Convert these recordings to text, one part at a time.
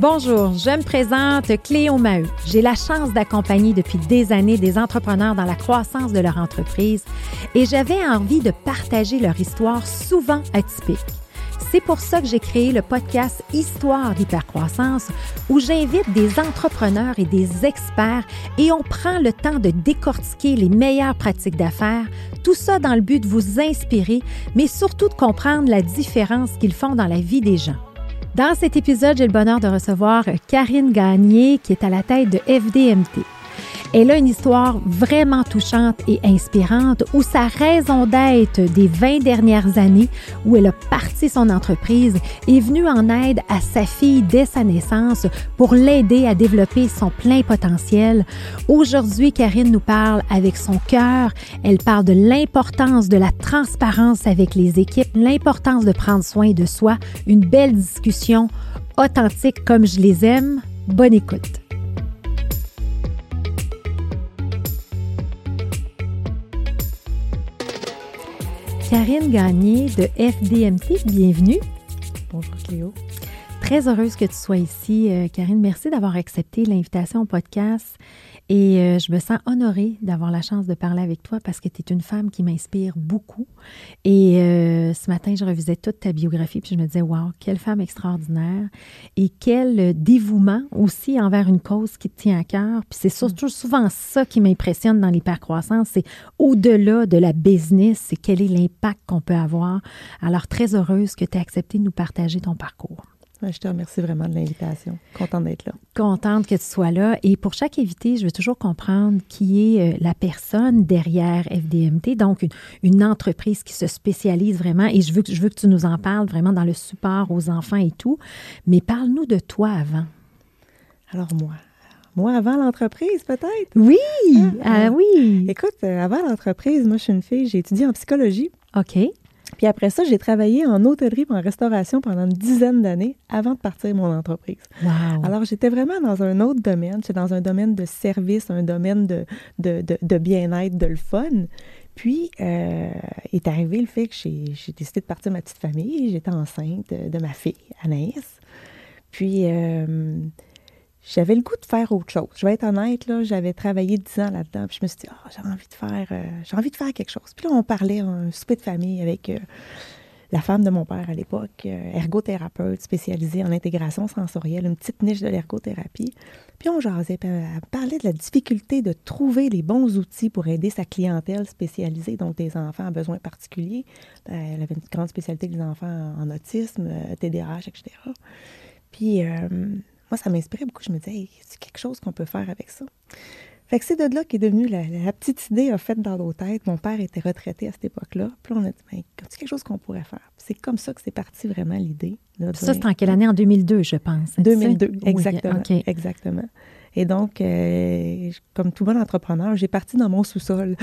Bonjour, je me présente Cléo Maheu. J'ai la chance d'accompagner depuis des années des entrepreneurs dans la croissance de leur entreprise et j'avais envie de partager leur histoire souvent atypique. C'est pour ça que j'ai créé le podcast Histoire d'hypercroissance où j'invite des entrepreneurs et des experts et on prend le temps de décortiquer les meilleures pratiques d'affaires, tout ça dans le but de vous inspirer, mais surtout de comprendre la différence qu'ils font dans la vie des gens. Dans cet épisode, j'ai le bonheur de recevoir Karine Gagné, qui est à la tête de FDMT. Elle a une histoire vraiment touchante et inspirante où sa raison d'être des 20 dernières années, où elle a parti son entreprise, est venue en aide à sa fille dès sa naissance pour l'aider à développer son plein potentiel. Aujourd'hui, Karine nous parle avec son cœur. Elle parle de l'importance de la transparence avec les équipes, l'importance de prendre soin de soi. Une belle discussion authentique comme je les aime. Bonne écoute. Karine Gagné de FDMT, bienvenue. Bonjour Cléo. Très heureuse que tu sois ici, euh, Karine. Merci d'avoir accepté l'invitation au podcast. Et euh, je me sens honorée d'avoir la chance de parler avec toi parce que tu es une femme qui m'inspire beaucoup. Et euh, ce matin, je revisais toute ta biographie puis je me disais, wow, quelle femme extraordinaire et quel dévouement aussi envers une cause qui te tient à cœur. Puis c'est surtout souvent ça qui m'impressionne dans l'hypercroissance, c'est au-delà de la business, c'est quel est l'impact qu'on peut avoir. Alors, très heureuse que tu aies accepté de nous partager ton parcours. Je te remercie vraiment de l'invitation. Contente d'être là. Contente que tu sois là. Et pour chaque invité, je veux toujours comprendre qui est euh, la personne derrière FDMT, donc une, entreprise qui se spécialise vraiment. Et je veux, je veux que tu nous en parles vraiment dans le support aux enfants et tout. Mais parle-nous de toi avant. Alors moi, moi, avant l'entreprise, peut-être? Oui, ah, ah oui. Écoute, euh, avant l'entreprise, moi, je suis une fille, j'ai étudié en psychologie. OK. Puis après ça, j'ai travaillé en hôtellerie et en restauration pendant une dizaine d'années avant de partir mon entreprise. Alors, j'étais vraiment dans un autre domaine. J'étais dans un domaine de service, un domaine de, de, de, bien-être, de le fun. Puis euh, est arrivé le fait que j'ai décidé de partir ma petite famille. J'étais enceinte de, ma fille, Anaïs. Puis, euh, j'avais le goût de faire autre chose. Je vais être honnête, là, j'avais travaillé dix ans là-dedans, puis je me suis dit, oh, j'ai envie de faire, euh, j'ai envie de faire quelque chose. Puis là, on parlait un souper de famille avec euh, la femme de mon père à l'époque, euh, ergothérapeute spécialisée en intégration sensorielle, une petite niche de l'ergothérapie. Puis on jasait, elle parlait de la difficulté de trouver les bons outils pour aider sa clientèle spécialisée, donc des enfants à besoins particuliers. Elle avait une grande spécialité les enfants en autisme, TDAH, etc. Puis moi, ça m'inspirait beaucoup. Je me disais, c'est quelque chose qu'on peut faire avec ça. Fait que c'est de là qu'est devenue la, petite idée a faite dans nos têtes. Mon père était retraité à cette époque-là. Puis on a dit, ben, c'est quelque chose qu'on pourrait faire? C'est comme ça que c'est parti vraiment l'idée. Ça, c'est en quelle année? En 2002, je pense. 2002, exactement. Exactement. Et donc, euh, comme tout bon entrepreneur, j'ai parti dans mon sous-sol.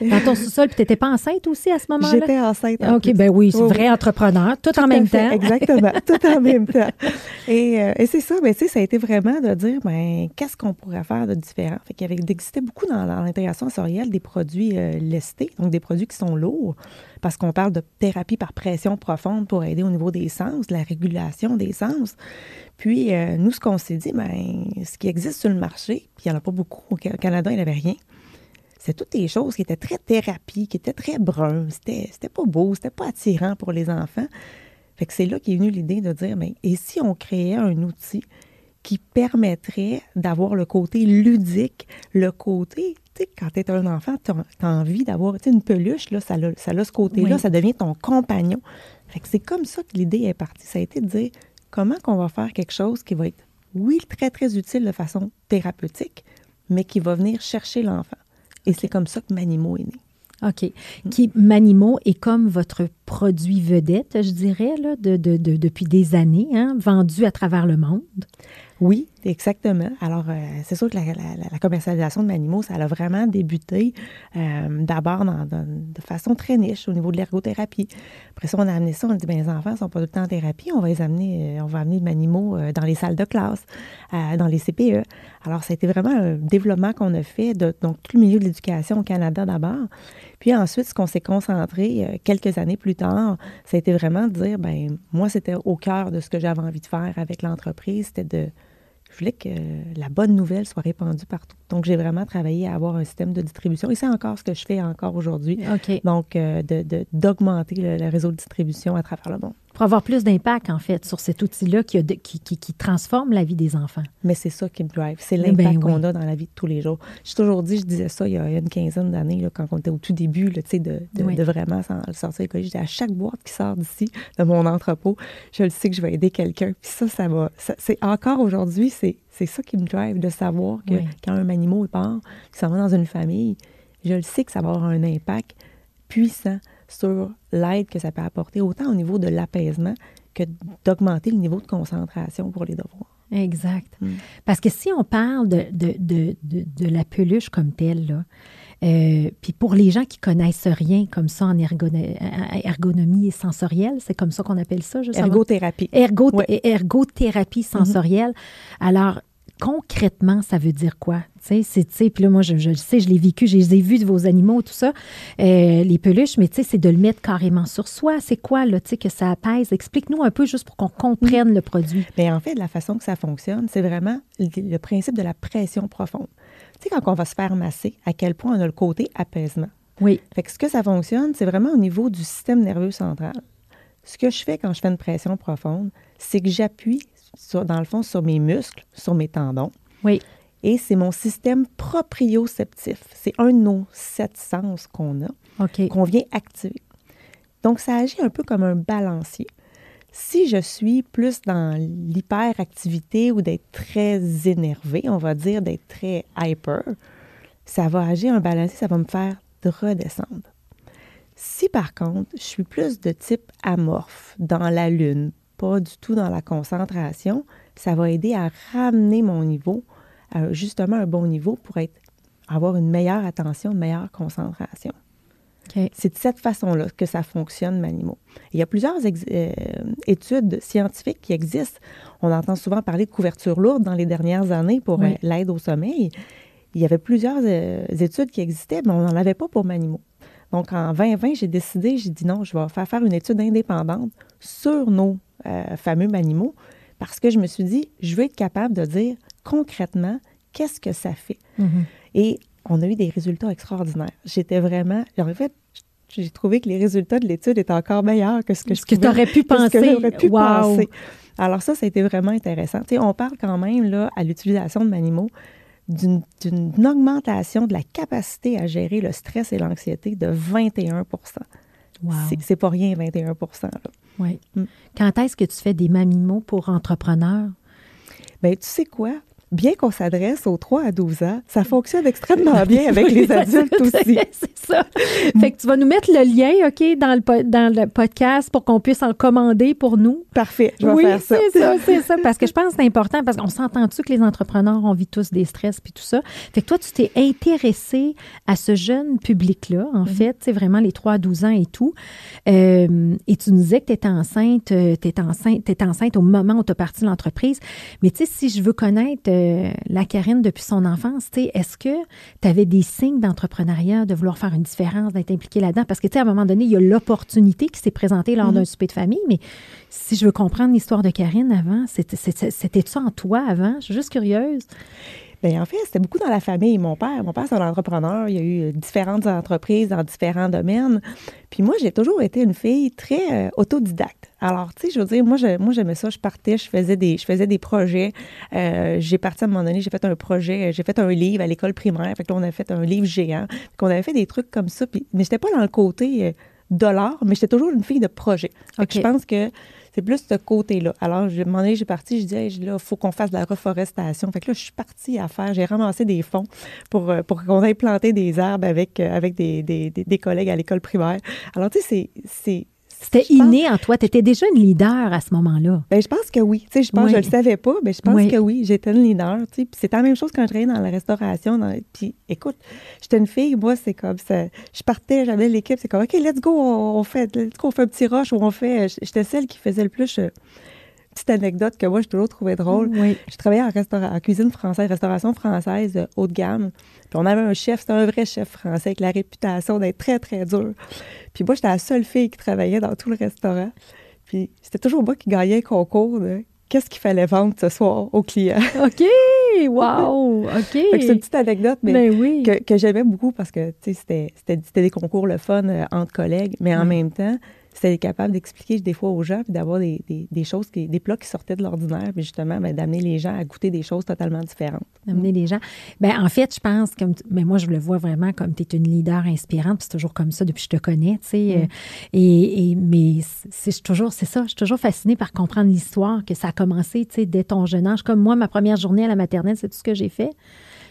Dans ton sous-sol, puis tu n'étais pas enceinte aussi à ce moment-là? J'étais enceinte. OK, ben oui, c'est vrai entrepreneur, tout, en même temps. Exactement, tout en même temps. Et, euh, et c'est ça, ben, tu sais, ça a été vraiment de dire, ben, qu'est-ce qu'on pourrait faire de différent? Fait qu'il y avait, existait beaucoup dans, l'intégration sensorielle des produits euh, lestés, donc des produits qui sont lourds, parce qu'on parle de thérapie par pression profonde pour aider au niveau des sens, la régulation des sens. Puis, euh, nous, ce qu'on s'est dit, ben, ce qui existe sur le marché, puis il n'y en a pas beaucoup, au Canada, il n'y avait rien, c'est toutes des choses qui étaient très thérapie, qui étaient très c'était, c'était pas beau, c'était pas attirant pour les enfants. Fait que c'est là qu'est venue l'idée de dire, mais et si on créait un outil qui permettrait d'avoir le côté ludique, le côté, tu sais, quand tu es un enfant, tu as, envie d'avoir, une peluche, là, ça, a, ça a ce côté-là, ça devient ton compagnon. Fait que c'est comme ça que l'idée est partie. Ça a été de dire, comment qu'on va faire quelque chose qui va être, oui, très, très utile de façon thérapeutique, mais qui va venir chercher l'enfant. Et c'est comme ça que Manimo est né. OK. Qui, Manimo est comme votre produit vedette, je dirais, là, de, de, depuis des années, hein, vendu à travers le monde. Oui, exactement. Alors, euh, c'est sûr que la, commercialisation de Manimo, ça a vraiment débuté euh, d'abord de façon très niche au niveau de l'ergothérapie. Après ça, on a amené ça, on a dit, bien, les enfants ne sont pas tout le temps en thérapie, on va les amener, euh, on va amener Manimo dans les salles de classe, dans les CPE. Alors, ça a été vraiment un développement qu'on a fait de donc, tout le milieu de l'éducation au Canada d'abord. Puis ensuite, ce qu'on s'est concentré quelques années plus tard, ça a été vraiment de dire, ben moi, c'était au cœur de ce que j'avais envie de faire avec l'entreprise, c'était de voulais que la bonne nouvelle soit répandue partout. Donc, j'ai vraiment travaillé à avoir un système de distribution. Et c'est encore ce que je fais encore aujourd'hui. Donc, euh, d'augmenter le, réseau de distribution à travers le monde pour avoir plus d'impact, en fait, sur cet outil-là qui, qui, qui, transforme la vie des enfants. Mais c'est ça qui me drive. C'est eh l'impact ben qu'on a dans la vie de tous les jours. J'ai toujours dit, je disais ça il y a une quinzaine d'années, quand on était au tout début, là, de, de, de, vraiment sortir écologique. À chaque boîte qui sort d'ici, de mon entrepôt, je le sais que je vais aider quelqu'un. Puis ça, ça va. c'est encore aujourd'hui, c'est ça qui me drive, de savoir que quand un animal part, qui s'en va dans une famille, je le sais que ça va avoir un impact puissant sur l'aide que ça peut apporter, autant au niveau de l'apaisement que d'augmenter le niveau de concentration pour les devoirs. Exact. Mm. Parce que si on parle de, de, de, de la peluche comme telle, là, euh, puis pour les gens qui connaissent rien comme ça en ergonomie et sensorielle, c'est comme ça qu'on appelle ça, je Ergothérapie. Ergo, Ergothérapie sensorielle. Alors, concrètement, ça veut dire quoi? C'est, puis là, moi, je, le sais, je l'ai vécu, je les ai vus de vos animaux, tout ça, euh, les peluches, mais tu sais, c'est de le mettre carrément sur soi. C'est quoi, là, tu sais, que ça apaise? Explique-nous un peu juste pour qu'on comprenne le produit. Bien, en fait, la façon que ça fonctionne, c'est vraiment le, principe de la pression profonde. Tu sais, quand on va se faire masser, à quel point on a le côté apaisement. Oui. Fait que ce que ça fonctionne, c'est vraiment au niveau du système nerveux central. Ce que je fais quand je fais une pression profonde, c'est que j'appuie dans le fond, sur mes muscles, sur mes tendons. Oui. Et c'est mon système proprioceptif. C'est un de nos sept sens qu'on a, qu'on vient activer. Donc, ça agit un peu comme un balancier. Si je suis plus dans l'hyperactivité ou d'être très énervé, on va dire d'être très hyper, ça va agir un balancier, ça va me faire redescendre. Si par contre, je suis plus de type amorphe, dans la lune, pas du tout dans la concentration, ça va aider à ramener mon niveau à justement un bon niveau pour être, avoir une meilleure attention, une meilleure concentration. C'est de cette façon-là que ça fonctionne, Manimo. Il y a plusieurs euh, études scientifiques qui existent. On entend souvent parler de couverture lourde dans les dernières années pour euh, l'aide au sommeil. Il y avait plusieurs euh, études qui existaient, mais on n'en avait pas pour Manimo. Donc, en 2020, j'ai décidé, j'ai dit non, je vais faire faire une étude indépendante sur nos euh, fameux animaux, parce que je me suis dit, je veux être capable de dire concrètement qu'est-ce que ça fait. Mm-hmm. Et on a eu des résultats extraordinaires. J'étais vraiment, en fait, j'ai trouvé que les résultats de l'étude étaient encore meilleurs que ce que ce que tu aurais pu penser. pu penser. Alors ça, ça a été vraiment intéressant. Tu sais, on parle quand même là à l'utilisation de Manimo d'une augmentation de la capacité à gérer le stress et l'anxiété de 21% wow. C'est pas rien, 21 là. Oui. Mm. Quand est-ce que tu fais des mamimos pour entrepreneurs? Bien, tu sais quoi? Bien qu'on s'adresse aux 3 à 12 ans, ça fonctionne extrêmement bien avec les adultes aussi. C'est ça. Fait que tu vas nous mettre le lien, OK, dans le, dans le podcast pour qu'on puisse en commander pour nous. Parfait, je vais oui, faire ça. c'est ça, c'est ça. Parce que je pense que c'est important, parce qu'on s'entend-tu que les entrepreneurs ont vit tous des stress puis tout ça? Fait que toi, tu t'es intéressé à ce jeune public-là, en mm-hmm. fait, c'est vraiment les 3 à 12 ans et tout. Euh, et tu nous disais que tu étais enceinte, euh, tu étais enceinte, étais enceinte au moment où tu as parti l'entreprise. Mais tu sais, si je veux connaître euh, la Karine depuis son enfance, est-ce que tu avais des signes d'entrepreneuriat, de vouloir faire une différence, d'être impliqué là-dedans? Parce que, tu sais, à un moment donné, il y a l'opportunité qui s'est présentée lors d'un mhm. souper de famille, mais si je veux comprendre l'histoire de Karine avant, c'était ça en toi avant? Je suis juste curieuse. Bien, en fait, c'était beaucoup dans la famille. Mon père, mon père, c'est un entrepreneur. Il y a eu différentes entreprises dans différents domaines. Puis moi, j'ai toujours été une fille très euh, autodidacte. Alors, tu sais, je veux dire, moi, moi, j'aimais ça. Je partais, je faisais des, je faisais des projets. Euh, j'ai parti à un moment donné, j'ai fait un projet, j'ai fait un livre à l'école primaire. Fait que là, on a fait un livre géant. qu'on avait fait des trucs comme ça. Puis, mais j'étais pas dans le côté euh, dollar, mais j'étais toujours une fille de projet. je pense que c'est plus ce côté-là. Alors, je, donné, j'ai parti, je disais, là, il faut qu'on fasse de la reforestation. Fait que là, je suis partie à faire, j'ai ramassé des fonds pour, euh, pour qu'on aille planter des arbres avec, avec des, des, des collègues à l'école primaire. Alors, tu sais, c'est C'était inné en toi. Tu étais déjà une leader à ce moment-là. Ben, je pense que oui. Tu sais, je pense je le savais pas, mais je pense que oui, j'étais une leader. Tu sais. C'était la même chose quand je travaillais dans la restauration. Puis, écoute, j'étais une fille, moi, c'est comme ça. Je partais, j'avais l'équipe, c'est comme, OK, let's go, on, fait, let's go, on fait un petit rush ou on fait. J'étais celle qui faisait le plus. Euh, petite anecdote que moi, j'ai toujours trouvé drôle. Oui. Je travaillais en, en cuisine française, restauration française euh, haut de gamme. Puis on avait un chef, c'était un vrai chef français avec la réputation d'être très, très dur. Puis moi, j'étais la seule fille qui travaillait dans tout le restaurant. Puis c'était toujours moi qui gagnais le concours de qu'est-ce qu'il fallait vendre ce soir aux clients. OK! Wow! OK! c'est une petite anecdote, mais, ben que, que j'aimais beaucoup parce que c'était des concours le fun euh, entre collègues, mais en même temps, c'était capable d'expliquer des fois aux gens, puis d'avoir des, des, choses, qui, des plats qui sortaient de l'ordinaire, puis justement, ben, d'amener les gens à goûter des choses totalement différentes. D'amener les gens. Bien, en fait, je pense, comme mais moi, je le vois vraiment comme tu es une leader inspirante, puis c'est toujours comme ça depuis que je te connais, tu sais. Mm. Euh, et, et, mais c'est toujours, c'est ça, je suis toujours fascinée par comprendre l'histoire, que ça a commencé, tu sais, dès ton jeune âge. Comme moi, ma première journée à la maternelle, c'est tout ce que j'ai fait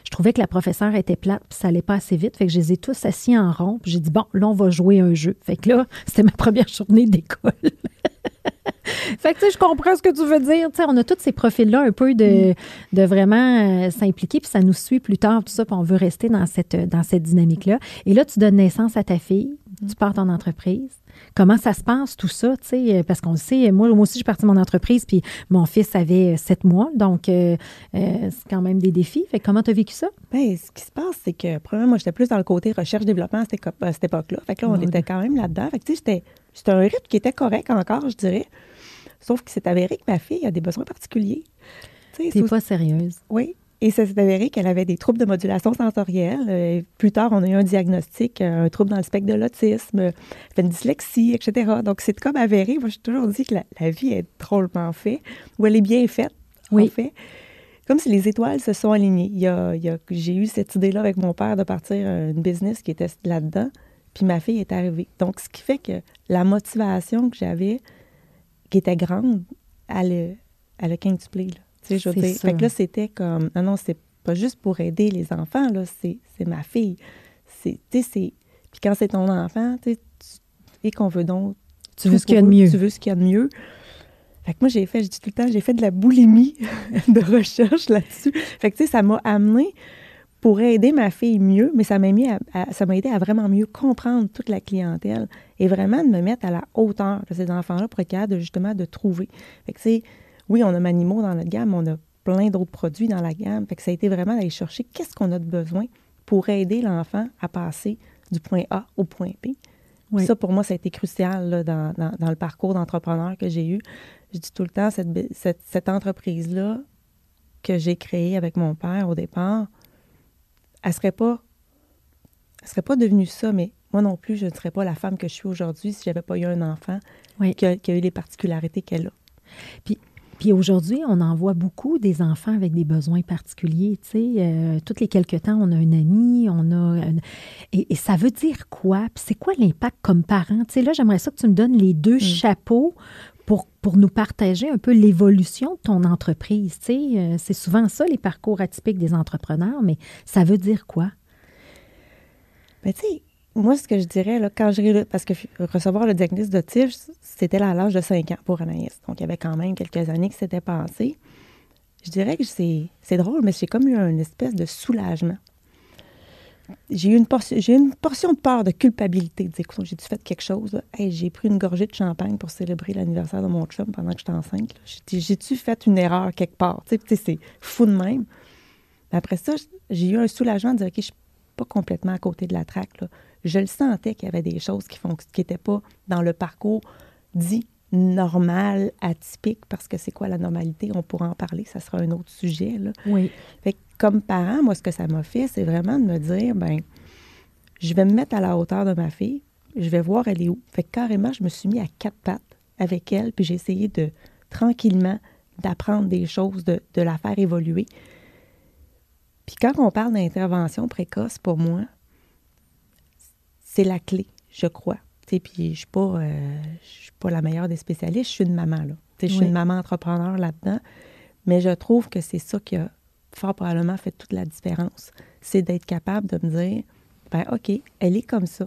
je trouvais que la professeure était plate, puis ça allait pas assez vite. Fait que je les ai tous assis en rond, puis j'ai dit, bon, là, on va jouer un jeu. Fait que là, c'était ma première journée d'école. fait que, tu sais, je comprends ce que tu veux dire. Tu sais, on a tous ces profils-là un peu de, mm. de vraiment euh, s'impliquer, puis ça nous suit plus tard, tout ça, puis on veut rester dans cette, dans cette dynamique-là. Et là, tu donnes naissance à ta fille, tu pars ton entreprise. Comment ça se passe, tout ça, tu sais, euh, parce qu'on le sait, moi, moi aussi, j'ai parti mon entreprise, puis mon fils avait euh, sept mois, donc euh, c'est quand même des défis. Fait comment tu as vécu ça? Bien, ce qui se passe, c'est que, premièrement, moi, j'étais plus dans le côté recherche-développement à cette, époque-là. Fait que là, on était quand même là-dedans. Fait que, tu sais, c'était un rythme qui était correct encore, je dirais. Sauf que c'est avéré que ma fille a des besoins particuliers. T'es pas sérieuse. Oui. Et ça s'est avéré qu'elle avait des troubles de modulation sensorielle. Euh, plus tard, on a eu un diagnostic, euh, un trouble dans le spectre de l'autisme, une dyslexie, etc. Donc, c'est comme avéré. Moi, j'ai toujours dit que la, vie est drôlement faite, ou elle est bien faite, oui. en fait. Comme si les étoiles se sont alignées. Il y a, j'ai eu cette idée-là avec mon père de partir une business qui était là-dedans, puis ma fille est arrivée. Donc, ce qui fait que la motivation que j'avais, qui était grande, elle, elle a quintuplé, là. Tu sais, je Fait que là, c'était comme, non, non, c'est pas juste pour aider les enfants, là, c'est ma fille. C'est, tu sais, Puis quand c'est ton enfant, tu et qu'on veut donc... Tu veux ce qu'il y a de mieux. Tu veux ce qu'il y a de mieux. Fait que moi, j'ai fait, je dis tout le temps, j'ai fait de la boulimie de recherche là-dessus. Fait que, tu sais, ça m'a amené pour aider ma fille mieux, mais ça m'a mis à, ça m'a aidé à vraiment mieux comprendre toute la clientèle et vraiment de me mettre à la hauteur de ces enfants-là pour être capable justement de trouver. Fait que, oui, on a Manimo dans notre gamme, on a plein d'autres produits dans la gamme. Fait que ça a été vraiment d'aller chercher qu'est-ce qu'on a de besoin pour aider l'enfant à passer du point A au point B. Ça, pour moi, ça a été crucial dans, le parcours d'entrepreneur que j'ai eu. Je dis tout le temps, cette, entreprise-là que j'ai créée avec mon père au départ, elle serait pas, serait pas devenue ça, mais moi non plus, je ne serais pas la femme que je suis aujourd'hui si j'avais pas eu un enfant qui, a, qui, a, eu les particularités qu'elle a. Puis puis aujourd'hui, on en voit beaucoup des enfants avec des besoins particuliers. Tu sais, euh, toutes les quelques temps, on a un ami, on a. Et, ça veut dire quoi? Puis c'est quoi l'impact comme parent? Tu sais, là, j'aimerais ça que tu me donnes les deux mm. chapeaux pour, pour nous partager un peu l'évolution de ton entreprise. Tu sais, euh, c'est souvent ça, les parcours atypiques des entrepreneurs, mais ça veut dire quoi? Ben, tu sais, moi, ce que je dirais, là, quand j'ai parce que recevoir le diagnostic d'autisme, c'était à l'âge de 5 ans pour Anaïs. Donc, il y avait quand même quelques années que c'était passé. Je dirais que c'est, drôle, mais j'ai comme eu une espèce de soulagement. J'ai eu une, portion, j'ai une portion de peur, de culpabilité, de dire, j'ai-tu fait quelque chose? j'ai pris une gorgée de champagne pour célébrer l'anniversaire de mon chum pendant que j'étais enceinte. J'ai-tu fait une erreur quelque part? C'est fou de même. après ça, j'ai eu un soulagement de dire, OK, je suis pas complètement à côté de la traque. Là je le sentais qu'il y avait des choses qui n'étaient pas dans le parcours dit normal, atypique, parce que c'est quoi la normalité? On pourra en parler, ça sera un autre sujet. Là. Oui. Fait comme parent, moi, ce que ça m'a fait, c'est vraiment de me dire, ben je vais me mettre à la hauteur de ma fille, je vais voir elle est où. Fait que carrément, je me suis mis à quatre pattes avec elle, puis j'ai essayé de tranquillement d'apprendre des choses, de, de la faire évoluer. Puis quand on parle d'intervention précoce, pour moi, c'est la clé, je crois. Puis je ne suis, pas, euh, suis pas la meilleure des spécialistes, je suis une maman. Là. Je suis une maman entrepreneur là-dedans. Mais je trouve que c'est ça qui a fort probablement fait toute la différence. C'est d'être capable de me dire, ben OK, elle est comme ça.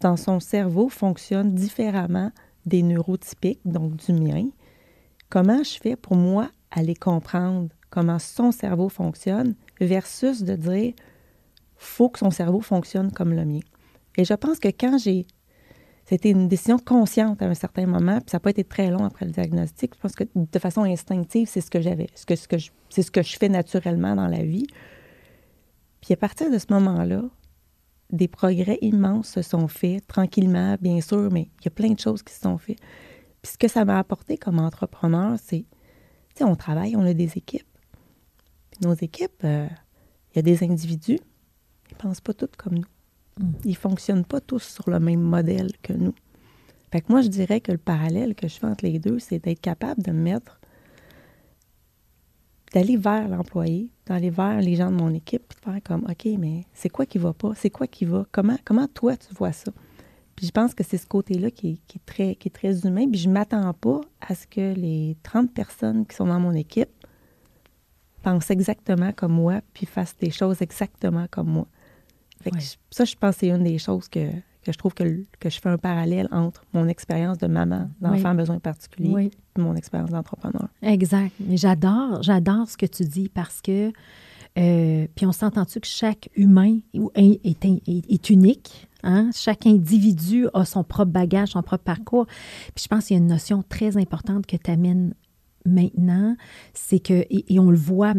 Dans son cerveau, fonctionne différemment des neurotypiques, donc du mien, comment je fais pour moi aller comprendre comment son cerveau fonctionne versus de dire faut que son cerveau fonctionne comme le mien? Et je pense que quand j'ai c'était une décision consciente à un certain moment, puis ça n'a pas été très long après le diagnostic. Je pense que de façon instinctive, c'est ce que j'avais, c'est ce que je fais naturellement dans la vie. Puis à partir de ce moment-là, des progrès immenses se sont faits, tranquillement, bien sûr, mais il y a plein de choses qui se sont faites. Puis ce que ça m'a apporté comme entrepreneur, c'est, tu sais, on travaille, on a des équipes. Puis nos équipes, euh, il y a des individus, ils ne pensent pas tous comme nous. Mm. Ils ne fonctionnent pas tous sur le même modèle que nous. Fait que moi, je dirais que le parallèle que je fais entre les deux, c'est d'être capable de mettre, d'aller vers l'employé, d'aller vers les gens de mon équipe, puis de faire comme, OK, mais c'est quoi qui va pas? C'est quoi qui va? Comment, toi, tu vois ça? Puis je pense que c'est ce côté-là qui, est très, qui est très humain. Puis je ne m'attends pas à ce que les 30 personnes qui sont dans mon équipe pensent exactement comme moi, puis fassent des choses exactement comme moi ça, je pense que c'est une des choses que, je trouve que, je fais un parallèle entre mon expérience de maman d'enfant à besoins particuliers et mon expérience d'entrepreneur. Exact. Mais j'adore, j'adore ce que tu dis parce que, euh, puis on s'entend-tu que chaque humain est, est, unique? Hein? Chaque individu a son propre bagage, son propre parcours. Puis je pense qu'il y a une notion très importante que tu amènes maintenant, c'est que, et, on le voit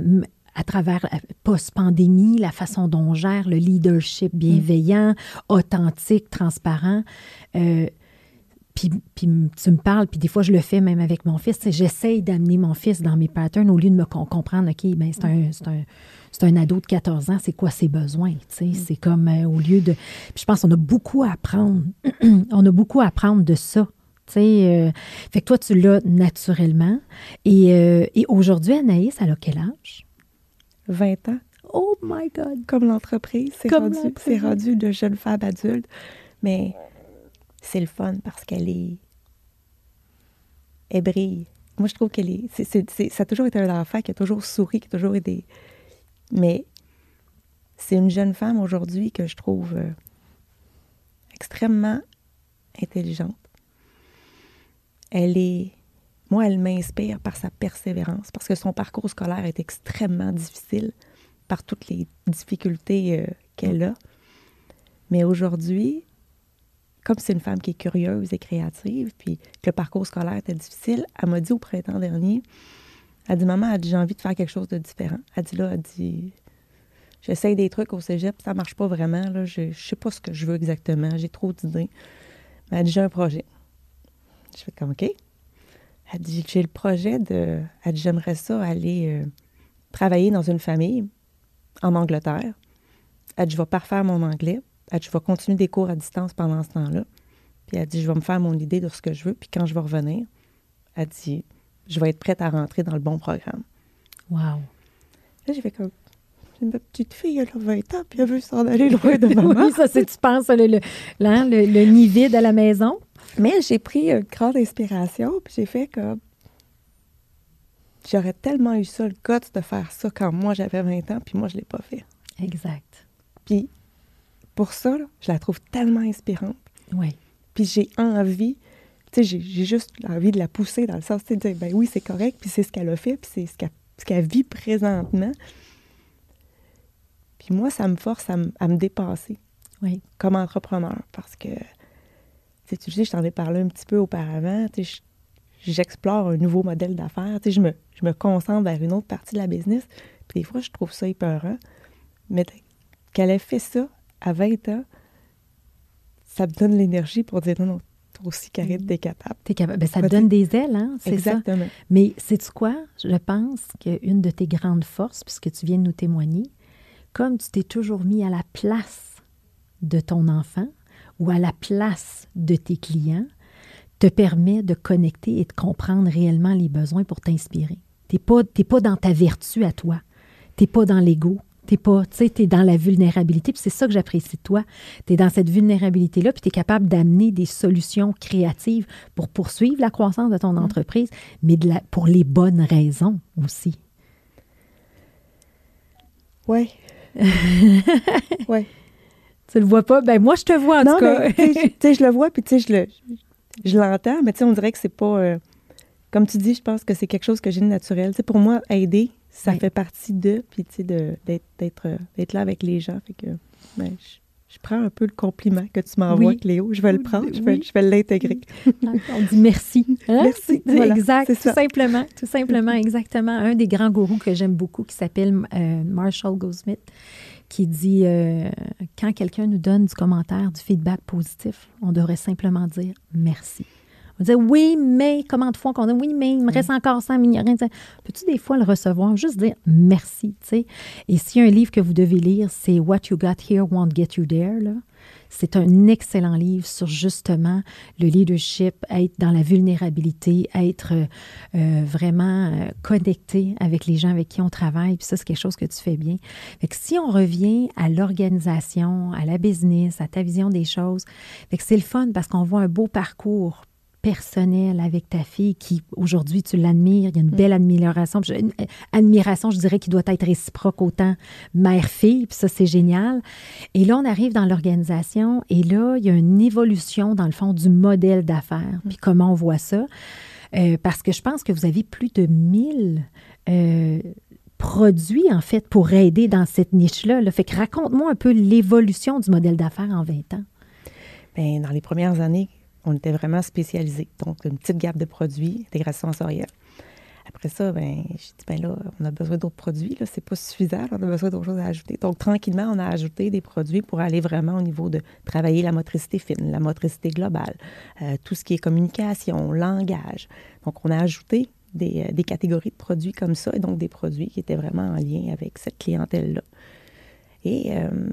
à travers la post-pandémie, la façon dont on gère le leadership bienveillant, authentique, transparent. Euh, puis, tu me parles, puis des fois je le fais même avec mon fils. J'essaye d'amener mon fils dans mes patterns au lieu de me comprendre, OK, ben c'est un, c'est c'est un ado de 14 ans, c'est quoi ses besoins? C'est comme euh, au lieu de. Puis je pense qu'on a beaucoup à apprendre. on a beaucoup à apprendre de ça. Euh, fait que toi, tu l'as naturellement. Et, et aujourd'hui, Anaïs, elle a quel âge? 20 ans. Oh my God! Comme l'entreprise, c'est rendu, de jeune femme adulte. Mais c'est le fun parce qu'elle est. Elle brille. Moi, je trouve qu'elle est. ça a toujours été un enfant qui a toujours souri, qui a toujours été. Mais c'est une jeune femme aujourd'hui que je trouve euh, extrêmement intelligente. Elle est moi, elle m'inspire par sa persévérance, parce que son parcours scolaire est extrêmement difficile par toutes les difficultés euh, qu'elle a. Mais aujourd'hui, comme c'est une femme qui est curieuse et créative, puis que le parcours scolaire était difficile, elle m'a dit au printemps dernier, elle dit, maman, elle dit, j'ai envie de faire quelque chose de différent. Elle dit, là, elle dit, j'essaye des trucs au cégep, ça marche pas vraiment, je, je sais pas ce que je veux exactement, j'ai trop d'idées. Mais elle dit, j'ai un projet. Je fais comme, OK. Elle dit J'ai le projet de. Elle dit J'aimerais ça aller euh, travailler dans une famille en Angleterre. Elle dit Je vais parfaire mon anglais. Elle dit Je vais continuer des cours à distance pendant ce temps-là. Puis elle dit Je vais me faire mon idée de ce que je veux. Puis quand je vais revenir, elle dit Je vais être prête à rentrer dans le bon programme. Wow. Là, j'ai fait comme une petite fille, elle a 20 ans, puis elle veut s'en aller loin de maman. oui, ça, c'est, tu penses, le, le, le, le, nid vide à la maison? Mais j'ai pris une grande inspiration, puis j'ai fait comme. J'aurais tellement eu ça, le guts de faire ça quand moi j'avais 20 ans, puis moi je ne l'ai pas fait. Exact. Puis pour ça, je la trouve tellement inspirante. Oui. Puis j'ai envie, tu sais, j'ai juste envie de la pousser dans le sens de dire, ben oui, c'est correct, puis c'est ce qu'elle a fait, puis c'est ce qu'elle vit présentement. Puis moi, ça me force à, à me dépasser oui. comme entrepreneur parce que tu sais, je t'en ai parlé un petit peu auparavant. J'explore un nouveau modèle d'affaires. Je me, je me concentre vers une autre partie de la business. Puis des fois, je trouve ça épeurant. Mais qu'elle ait fait ça à 20 ans, ça me donne l'énergie pour dire non, non, toi aussi, Karine, t'es capable. T'es capable. Ben, ça te donne des ailes, hein? C'est Exactement. Mais sais-tu quoi? Je pense qu'une de tes grandes forces, puisque tu viens de nous témoigner, comme tu t'es toujours mis à la place de ton enfant, ou à la place de tes clients te permet de connecter et de comprendre réellement les besoins pour t'inspirer. Tu n'es pas, pas dans ta vertu à toi. Tu n'es pas dans l'ego. Tu pas, tu es dans la vulnérabilité. Puis c'est ça que j'apprécie de toi. Tu es dans cette vulnérabilité-là, puis tu es capable d'amener des solutions créatives pour poursuivre la croissance de ton mm. entreprise, mais de la, pour les bonnes raisons aussi. Oui. oui. Tu le vois pas? Ben moi, je te vois en tout cas. tu sais, je le vois, puis tu sais, je le, je l'entends, mais tu sais, on dirait que c'est pas. Euh, comme tu dis, je pense que c'est quelque chose que j'ai de naturel. Tu sais, pour moi, aider, ça fait partie de, puis tu sais, d'être là avec les gens. Fait que, ben, je, prends un peu le compliment que tu m'envoies, Cléo. Je vais le prendre, je vais, je vais l'intégrer. on dit merci. Hein? Merci. exact, tout simplement. Tout simplement, exactement. Un des grands gourous que j'aime beaucoup qui s'appelle euh, Marshall Goldsmith qui dit euh, quand quelqu'un nous donne du commentaire, du feedback positif, on devrait simplement dire merci. On dire oui, mais comment de fois qu'on dit oui, mais il me reste mm. encore ça, mais il rien. Peux-tu des fois le recevoir, juste dire merci, tu sais? Et s'il y a un livre que vous devez lire, c'est What You Got Here Won't Get You There, là. C'est un excellent livre sur justement le leadership, être dans la vulnérabilité, être euh, vraiment euh, connecté avec les gens avec qui on travaille. Puis ça, c'est quelque chose que tu fais bien. Si on revient à l'organisation, à la business, à ta vision des choses, c'est le fun parce qu'on voit un beau parcours personnel avec ta fille qui, aujourd'hui, tu l'admires. Il y a une mm. belle admiration. Une admiration, je dirais, qui doit être réciproque autant mère-fille. Puis ça, c'est génial. Et là, on arrive dans l'organisation et là, il y a une évolution, dans le fond, du modèle d'affaires. Puis comment on voit ça? Euh, parce que je pense que vous avez plus de 1000 euh, produits, en fait, pour aider dans cette niche-là. Là. Fait que raconte-moi un peu l'évolution du modèle d'affaires en 20 ans. Bien, dans les premières années, on était vraiment spécialisés. Donc, une petite gamme de produits, intégration sensorielle. Après ça, ben, j'ai dit, ben là, on a besoin d'autres produits, là, c'est pas suffisant, on a besoin d'autres choses à ajouter. Donc, tranquillement, on a ajouté des produits pour aller vraiment au niveau de travailler la motricité fine, la motricité globale, euh, tout ce qui est communication, langage. Donc, on a ajouté des, euh, des, catégories de produits comme ça, et donc des produits qui étaient vraiment en lien avec cette clientèle-là. Et euh,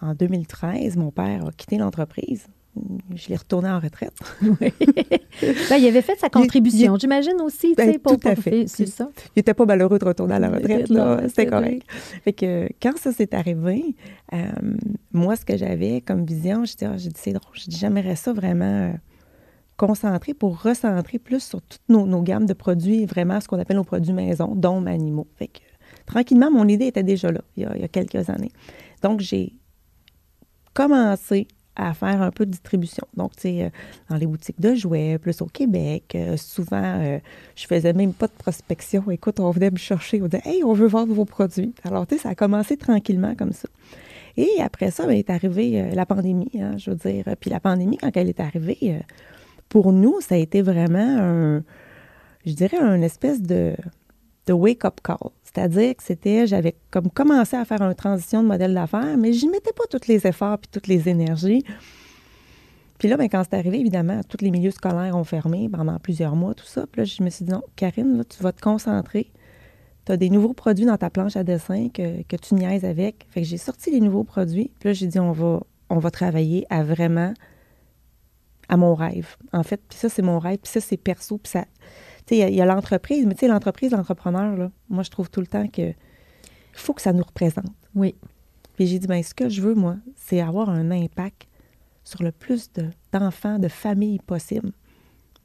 en 2013, mon père a quitté l'entreprise je l'ai retourné en retraite. oui. Ben, il avait fait sa contribution, j'imagine aussi. Ben, tout à fait. C'est ça? Il n'était pas malheureux de retourner à la retraite. C'était correct. Fait que, quand ça s'est arrivé, euh, moi, ce que j'avais comme vision, j'ai dit, ah, c'est drôle, j'aimerais ça vraiment euh, concentrer pour recentrer plus sur toutes nos, gammes de produits, vraiment ce qu'on appelle nos produits maison, dont animaux. Fait que, tranquillement, mon idée était déjà là, il y a quelques années. Donc, j'ai commencé à faire un peu de distribution. Donc, tu sais, euh, dans les boutiques de jouets, plus au Québec, euh, souvent, euh, je faisais même pas de prospection. Écoute, on venait me chercher, on disait, hey, on veut vendre vos produits. Alors, tu sais, ça a commencé tranquillement comme ça. Et après ça, ben, est arrivée la pandémie, hein, je veux dire. Puis la pandémie, quand elle est arrivée, pour nous, ça a été vraiment un, je dirais, un espèce de, de wake-up call. C'est-à-dire que c'était, j'avais comme commencé à faire une transition de modèle d'affaires, mais je n'y mettais pas tous les efforts puis toutes les énergies. Puis là, bien, quand c'est arrivé, évidemment, tous les milieux scolaires ont fermé pendant plusieurs mois, tout ça. Puis là, je me suis dit, non, Karine, là, tu vas te concentrer. Tu as des nouveaux produits dans ta planche à dessin que, que tu niaises avec. Fait que j'ai sorti les nouveaux produits. Puis là, j'ai dit, on va, on va travailler à vraiment à mon rêve. En fait, puis ça, c'est mon rêve. Puis ça, c'est perso. Puis ça, il y a, l'entreprise, mais tu sais, l'entreprise, l'entrepreneur, là, moi, je trouve tout le temps que faut que ça nous représente. Oui. Puis j'ai dit, bien, ce que je veux, moi, c'est avoir un impact sur le plus d'enfants, de, familles possible.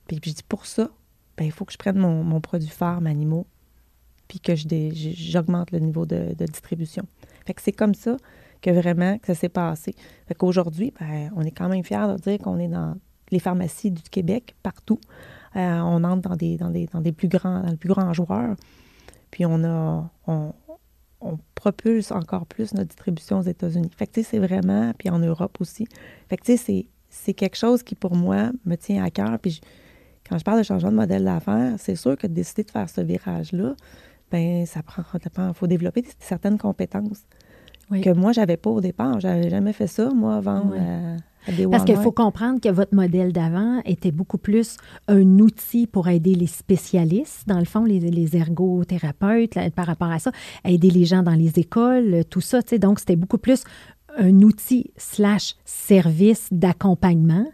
Puis, j'ai dit, pour ça, ben, il faut que je prenne mon, produit phare, animaux, puis que j'augmente le niveau de, distribution. Fait que c'est comme ça que vraiment que ça s'est passé. Fait qu'aujourd'hui, ben, on est quand même fiers de dire qu'on est dans les pharmacies du Québec, partout. Euh, on entre dans des, dans, des, dans des plus grands, dans les plus grands joueurs. Puis on a on, propulse encore plus notre distribution aux États-Unis. Fait que c'est vraiment, puis en Europe aussi. Fait que c'est quelque chose qui pour moi me tient à cœur. Puis quand je parle de changement de modèle d'affaires, c'est sûr que de décider de faire ce virage-là, ben ça prend, il faut développer certaines compétences que moi, j'avais pas au départ. J'avais jamais fait ça, moi, avant. Euh, parce qu'il faut comprendre que votre modèle d'avant était beaucoup plus un outil pour aider les spécialistes, dans le fond, les, les ergothérapeutes, par rapport à ça, aider les gens dans les écoles, tout ça. Donc, c'était beaucoup plus un outil slash service d'accompagnement.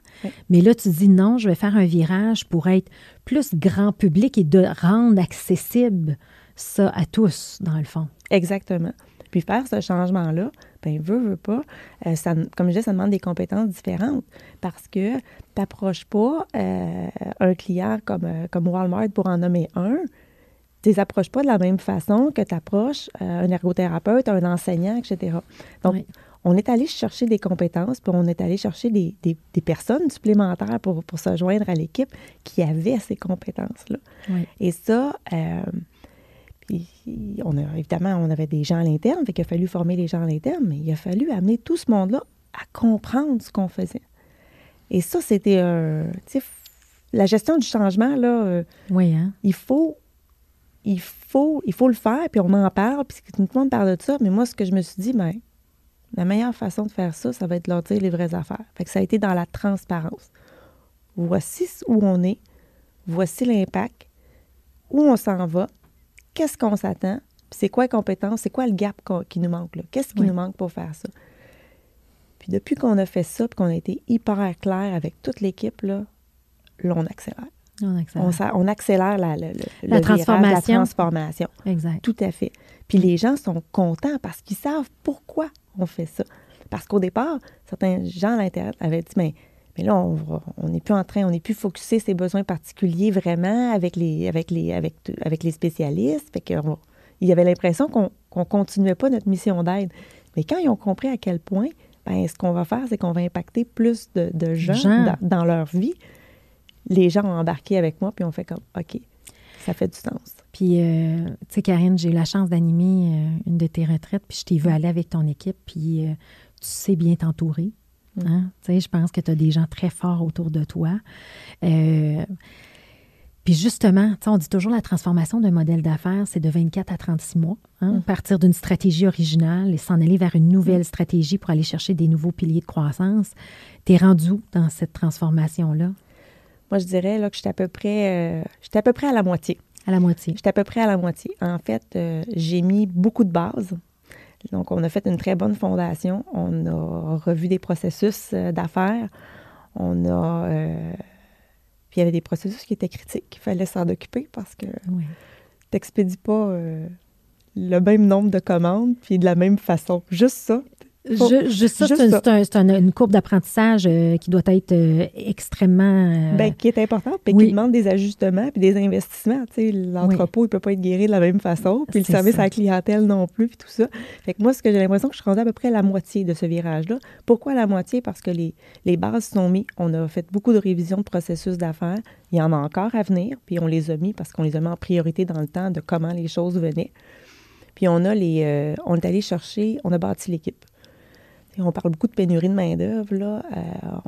Mais là, tu dis non, je vais faire un virage pour être plus grand public et de rendre accessible ça à tous, dans le fond. Exactement. Puis faire ce changement-là, ben veut, veut pas, euh, ça, comme je disais, ça demande des compétences différentes parce que tu n'approches pas euh, un client comme, euh, comme Walmart pour en nommer un, tu les approches pas de la même façon que tu approches un ergothérapeute, un enseignant, etc. Donc, on est allé chercher des compétences, puis on est allé chercher des, personnes supplémentaires pour, pour se joindre à l'équipe qui avaient ces compétences-là. Et ça, on a, évidemment, on avait des gens à l'interne, fait qu'il a fallu former les gens à l'interne, mais il a fallu amener tout ce monde-là à comprendre ce qu'on faisait. Et ça, c'était un. la gestion du changement, là, euh, oui, hein? il faut. Il faut, il faut le faire, puis on en parle, puis tout le monde parle de ça. Mais moi, ce que je me suis dit, ben, la meilleure façon de faire ça, ça va être de leur dire les vraies affaires. Fait que ça a été dans la transparence. Voici où on est, voici l'impact, où on s'en va, qu'est-ce qu'on s'attend, c'est quoi les compétences, c'est quoi le gap qui nous manque, qu'est-ce qui nous manque pour faire ça? Puis depuis qu'on a fait ça, puis qu'on a été hyper clair avec toute l'équipe, là, là, on accélère. On accélère. On, accélère la, la, transformation. la transformation. Exact. Tout à fait. Puis les gens sont contents parce qu'ils savent pourquoi on fait ça. Parce qu'au départ, certains gens à l'intérieur avaient dit, mais, mais là, on n'est plus en train, on n'est plus focusé ses besoins particuliers vraiment avec les, avec les, avec, avec les spécialistes. Fait que il y avait l'impression qu'on ne continuait pas notre mission d'aide. Mais quand ils ont compris à quel point, ben, ce qu'on va faire, c'est qu'on va impacter plus de, gens, Dans, leur vie, les gens ont embarqué avec moi, puis on fait comme, OK, ça fait du sens. Puis, euh, tu sais, Karine, j'ai eu la chance d'animer euh, une de tes retraites, puis je t'ai vu aller avec ton équipe, puis euh, tu sais bien t'entourer. Hein? Je pense que tu as des gens très forts autour de toi. puis justement, on dit toujours la transformation d'un modèle d'affaires, c'est de 24 à 36 mois. Hein? Mm. Partir d'une stratégie originale et s'en aller vers une nouvelle mm. stratégie pour aller chercher des nouveaux piliers de croissance. Tu es rendu dans cette transformation-là? Moi, je dirais là, que j'étais à peu près, euh, j'étais à peu près à la moitié. À la moitié. J'étais à peu près à la moitié. En fait, euh, j'ai mis beaucoup de bases. Donc, on a fait une très bonne fondation. On a revu des processus euh, d'affaires. On a. puis il y avait des processus qui étaient critiques. Il fallait s'en occuper parce que oui. tu n'expédies pas le même nombre de commandes puis de la même façon. Juste ça, je, ça, c'est une courbe d'apprentissage euh, qui doit être euh, extrêmement. Euh, ben, qui est importante, puis qui demande des ajustements puis des investissements. L'entrepôt, il ne peut pas être guéri de la même façon, puis le service à la clientèle non plus, puis tout ça. Fait que moi, ce que j'ai l'impression que je suis rendue à peu près à la moitié de ce virage-là. Pourquoi la moitié? Parce que les, les bases sont mises. On a fait beaucoup de révisions de processus d'affaires. Il y en a encore à venir, puis on les a mis parce qu'on les a mis en priorité dans le temps de comment les choses venaient. Puis on a les. on est allé chercher, on a bâti l'équipe. On parle beaucoup de pénurie de main-d'œuvre. Là. Euh,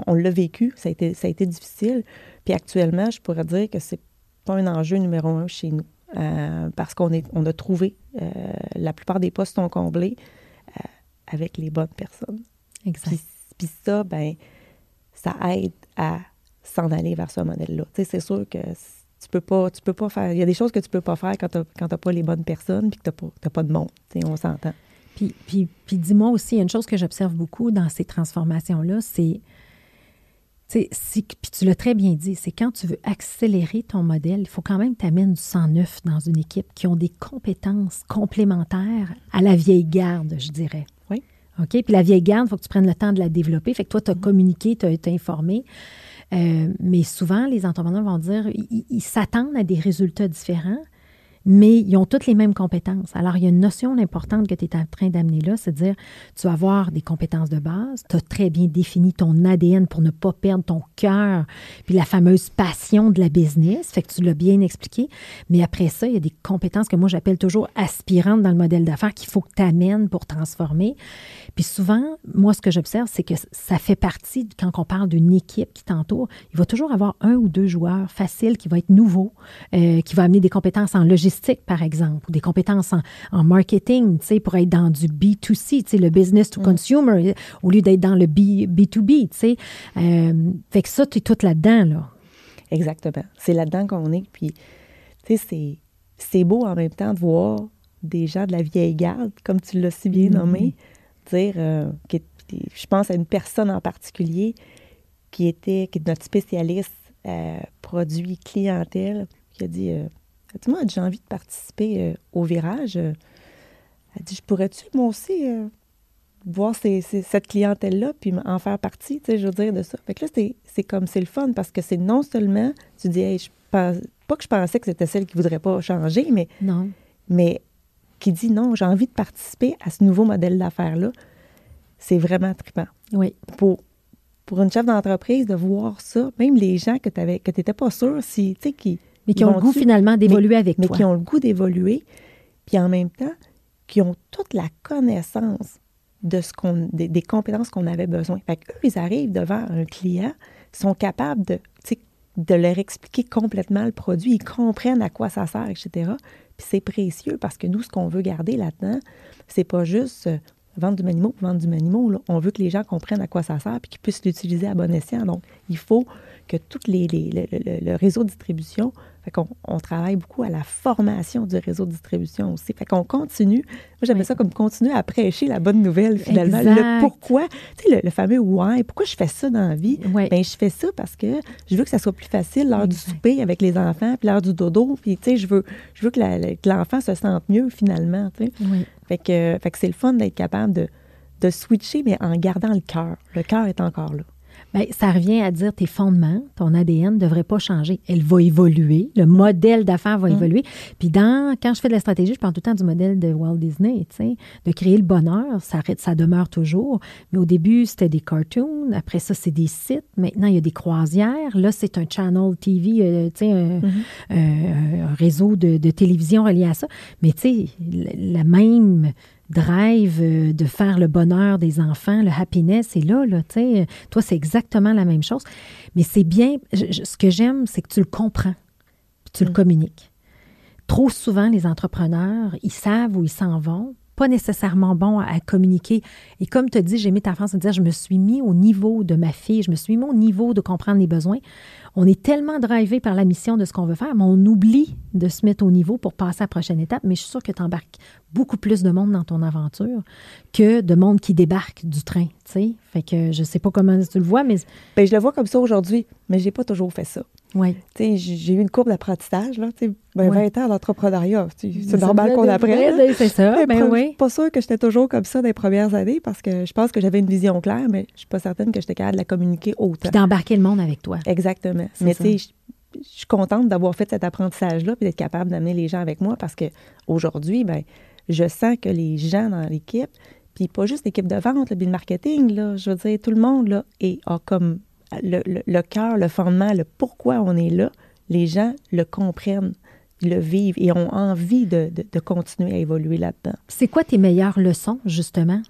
on l'a vécu, ça a, été, ça a été difficile. Puis actuellement, je pourrais dire que c'est pas un enjeu numéro un chez nous. Euh, parce qu'on est, on a trouvé, euh, la plupart des postes sont comblés avec les bonnes personnes. Exact. Puis, ça, ben, ça aide à s'en aller vers ce modèle-là. Tu sais, c'est sûr que tu peux pas, tu peux pas faire. Il y a des choses que tu peux pas faire quand tu n'as pas les bonnes personnes puis que tu n'as pas, pas, de monde. Tu sais, on s'entend. Puis, puis, puis dis-moi aussi, une chose que j'observe beaucoup dans ces transformations-là, c'est, si, puis tu l'as très bien dit, c'est quand tu veux accélérer ton modèle, il faut quand même que tu amènes du sang neuf dans une équipe qui ont des compétences complémentaires à la vieille garde, je dirais. Oui. OK? Puis la vieille garde, il faut que tu prennes le temps de la développer. Fait que toi, tu as mm-hmm. communiqué, tu as, informé. Euh, mais souvent, les entrepreneurs vont dire, ils s'attendent à des résultats différents mais ils ont toutes les mêmes compétences. Alors, il y a une notion importante que tu es en train d'amener là, c'est de dire, tu vas avoir des compétences de base, tu as très bien défini ton ADN pour ne pas perdre ton cœur, puis la fameuse passion de la business, fait que tu l'as bien expliqué, mais après ça, il y a des compétences que moi j'appelle toujours aspirantes dans le modèle d'affaires qu'il faut que tu amènes pour transformer. Puis souvent, moi, ce que j'observe, c'est que ça fait partie, quand on parle d'une équipe qui t'entoure, il va toujours avoir un ou deux joueurs faciles qui vont être nouveaux, euh, qui vont amener des compétences en logistique par exemple, ou des compétences en, marketing, tu sais, pour être dans du B2C, tu sais, le business to mm. consumer, au lieu d'être dans le B, B2B, tu sais. Euh, fait que ça, tu es tout là-dedans, là. Exactement. C'est là-dedans qu'on est. Puis, tu sais, c'est beau en même temps de voir des gens de la vieille garde, comme tu l'as si bien mm-hmm. nommé, dire, euh, je pense à une personne en particulier qui était, qui est notre spécialiste euh, produit clientèle, qui a dit moi, j'ai envie de participer euh, au virage. Elle dit, je pourrais-tu, moi aussi, euh, voir cette clientèle-là, puis en faire partie, tu sais, je veux dire, de ça? Fait que là, c'est comme, c'est le fun, parce que c'est non seulement, tu dis, je pense, pas que je pensais que c'était celle qui voudrait pas changer, mais, non. mais qui dit, non, j'ai envie de participer à ce nouveau modèle d'affaires-là. c'est vraiment trippant. Oui. Pour, pour une chef d'entreprise, de voir ça, même les gens que tu n'étais pas sûr si, tu sais, qui. Mais qui ont le goût finalement d'évoluer avec mais toi. Mais qui ont le goût d'évoluer, puis en même temps, qui ont toute la connaissance de ce qu'on, des, compétences qu'on avait besoin. Fait qu'eux, ils arrivent devant un client, sont capables de, de leur expliquer complètement le produit, ils comprennent à quoi ça sert, etc. Puis c'est précieux parce que nous, ce qu'on veut garder là-dedans, c'est pas juste euh, vendre du manimo pour vendre du manimo. On veut que les gens comprennent à quoi ça sert et qu'ils puissent l'utiliser à bon escient. Donc, il faut que tout les, le, réseau de distribution, fait qu'on on travaille beaucoup à la formation du réseau de distribution aussi. Fait qu'on continue. Moi, j'aimais ça comme continuer à prêcher la bonne nouvelle, finalement. Le pourquoi, tu sais, le, fameux why, pourquoi je fais ça dans la vie? Bien, je fais ça parce que je veux que ça soit plus facile l'heure du souper avec les enfants, puis l'heure du dodo, puis tu sais, je veux, je veux que l'enfant se sente mieux, finalement, tu sais. Fait que, fait que c'est le fun d'être capable de, de switcher, mais en gardant le cœur. Le cœur est encore là. Bien, ça revient à dire tes fondements, ton ADN ne devrait pas changer. Elle va évoluer. Le modèle d'affaires va mm. évoluer. Puis dans, quand je fais de la stratégie, je parle tout le temps du modèle de Walt Disney, tu sais, de créer le bonheur. Ça, ça demeure toujours. Mais au début, c'était des cartoons. Après ça, c'est des sites. Maintenant, il y a des croisières. Là, c'est un channel TV, euh, tu sais, un, mm-hmm. réseau de, de, télévision relié à ça. Mais tu sais, la même drive euh, de faire le bonheur des enfants, le happiness, c'est là, là, tu sais. Toi, c'est exactement la même chose. Mais c'est bien, ce que j'aime, c'est que tu le comprends, puis tu le mm. communiques. Trop souvent, les entrepreneurs, ils savent où ils s'en vont, pas nécessairement bons à, communiquer. Et comme tu dis, j'ai mis ta France à dire, je me suis mis au niveau de ma fille, je me suis mis au niveau de comprendre les besoins on est tellement drivé par la mission de ce qu'on veut faire, mais on oublie de se mettre au niveau pour passer à la prochaine étape. Mais je suis sûre que tu embarques beaucoup plus de monde dans ton aventure que de monde qui débarque du train, tu sais. Fait que je sais pas comment tu le vois, mais... Bien, je le vois comme ça aujourd'hui, mais j'ai pas toujours fait ça. Oui. J'ai eu une courbe d'apprentissage, là. Ben, 20 ans d'entrepreneuriat. C'est normal qu'on apprenne. C'est ça, ben oui. pas sûre que j'étais toujours comme ça dans les premières années parce que je pense que j'avais une vision claire, mais je suis pas certaine que j'étais capable de la communiquer autant. Puis d'embarquer le monde avec toi. Exactement. Mais tu sais, je suis contente d'avoir fait cet apprentissage-là puis d'être capable d'amener les gens avec moi parce que aujourd'hui, ben, je sens que les gens dans l'équipe, puis pas juste l'équipe de vente, le marketing, là, je veux dire, tout le monde là, est, a comme le, le, cœur, le fondement, le pourquoi on est là, les gens le comprennent, le vivent et ont envie de, de, continuer à évoluer là-dedans. C'est quoi tes meilleures leçons, justement?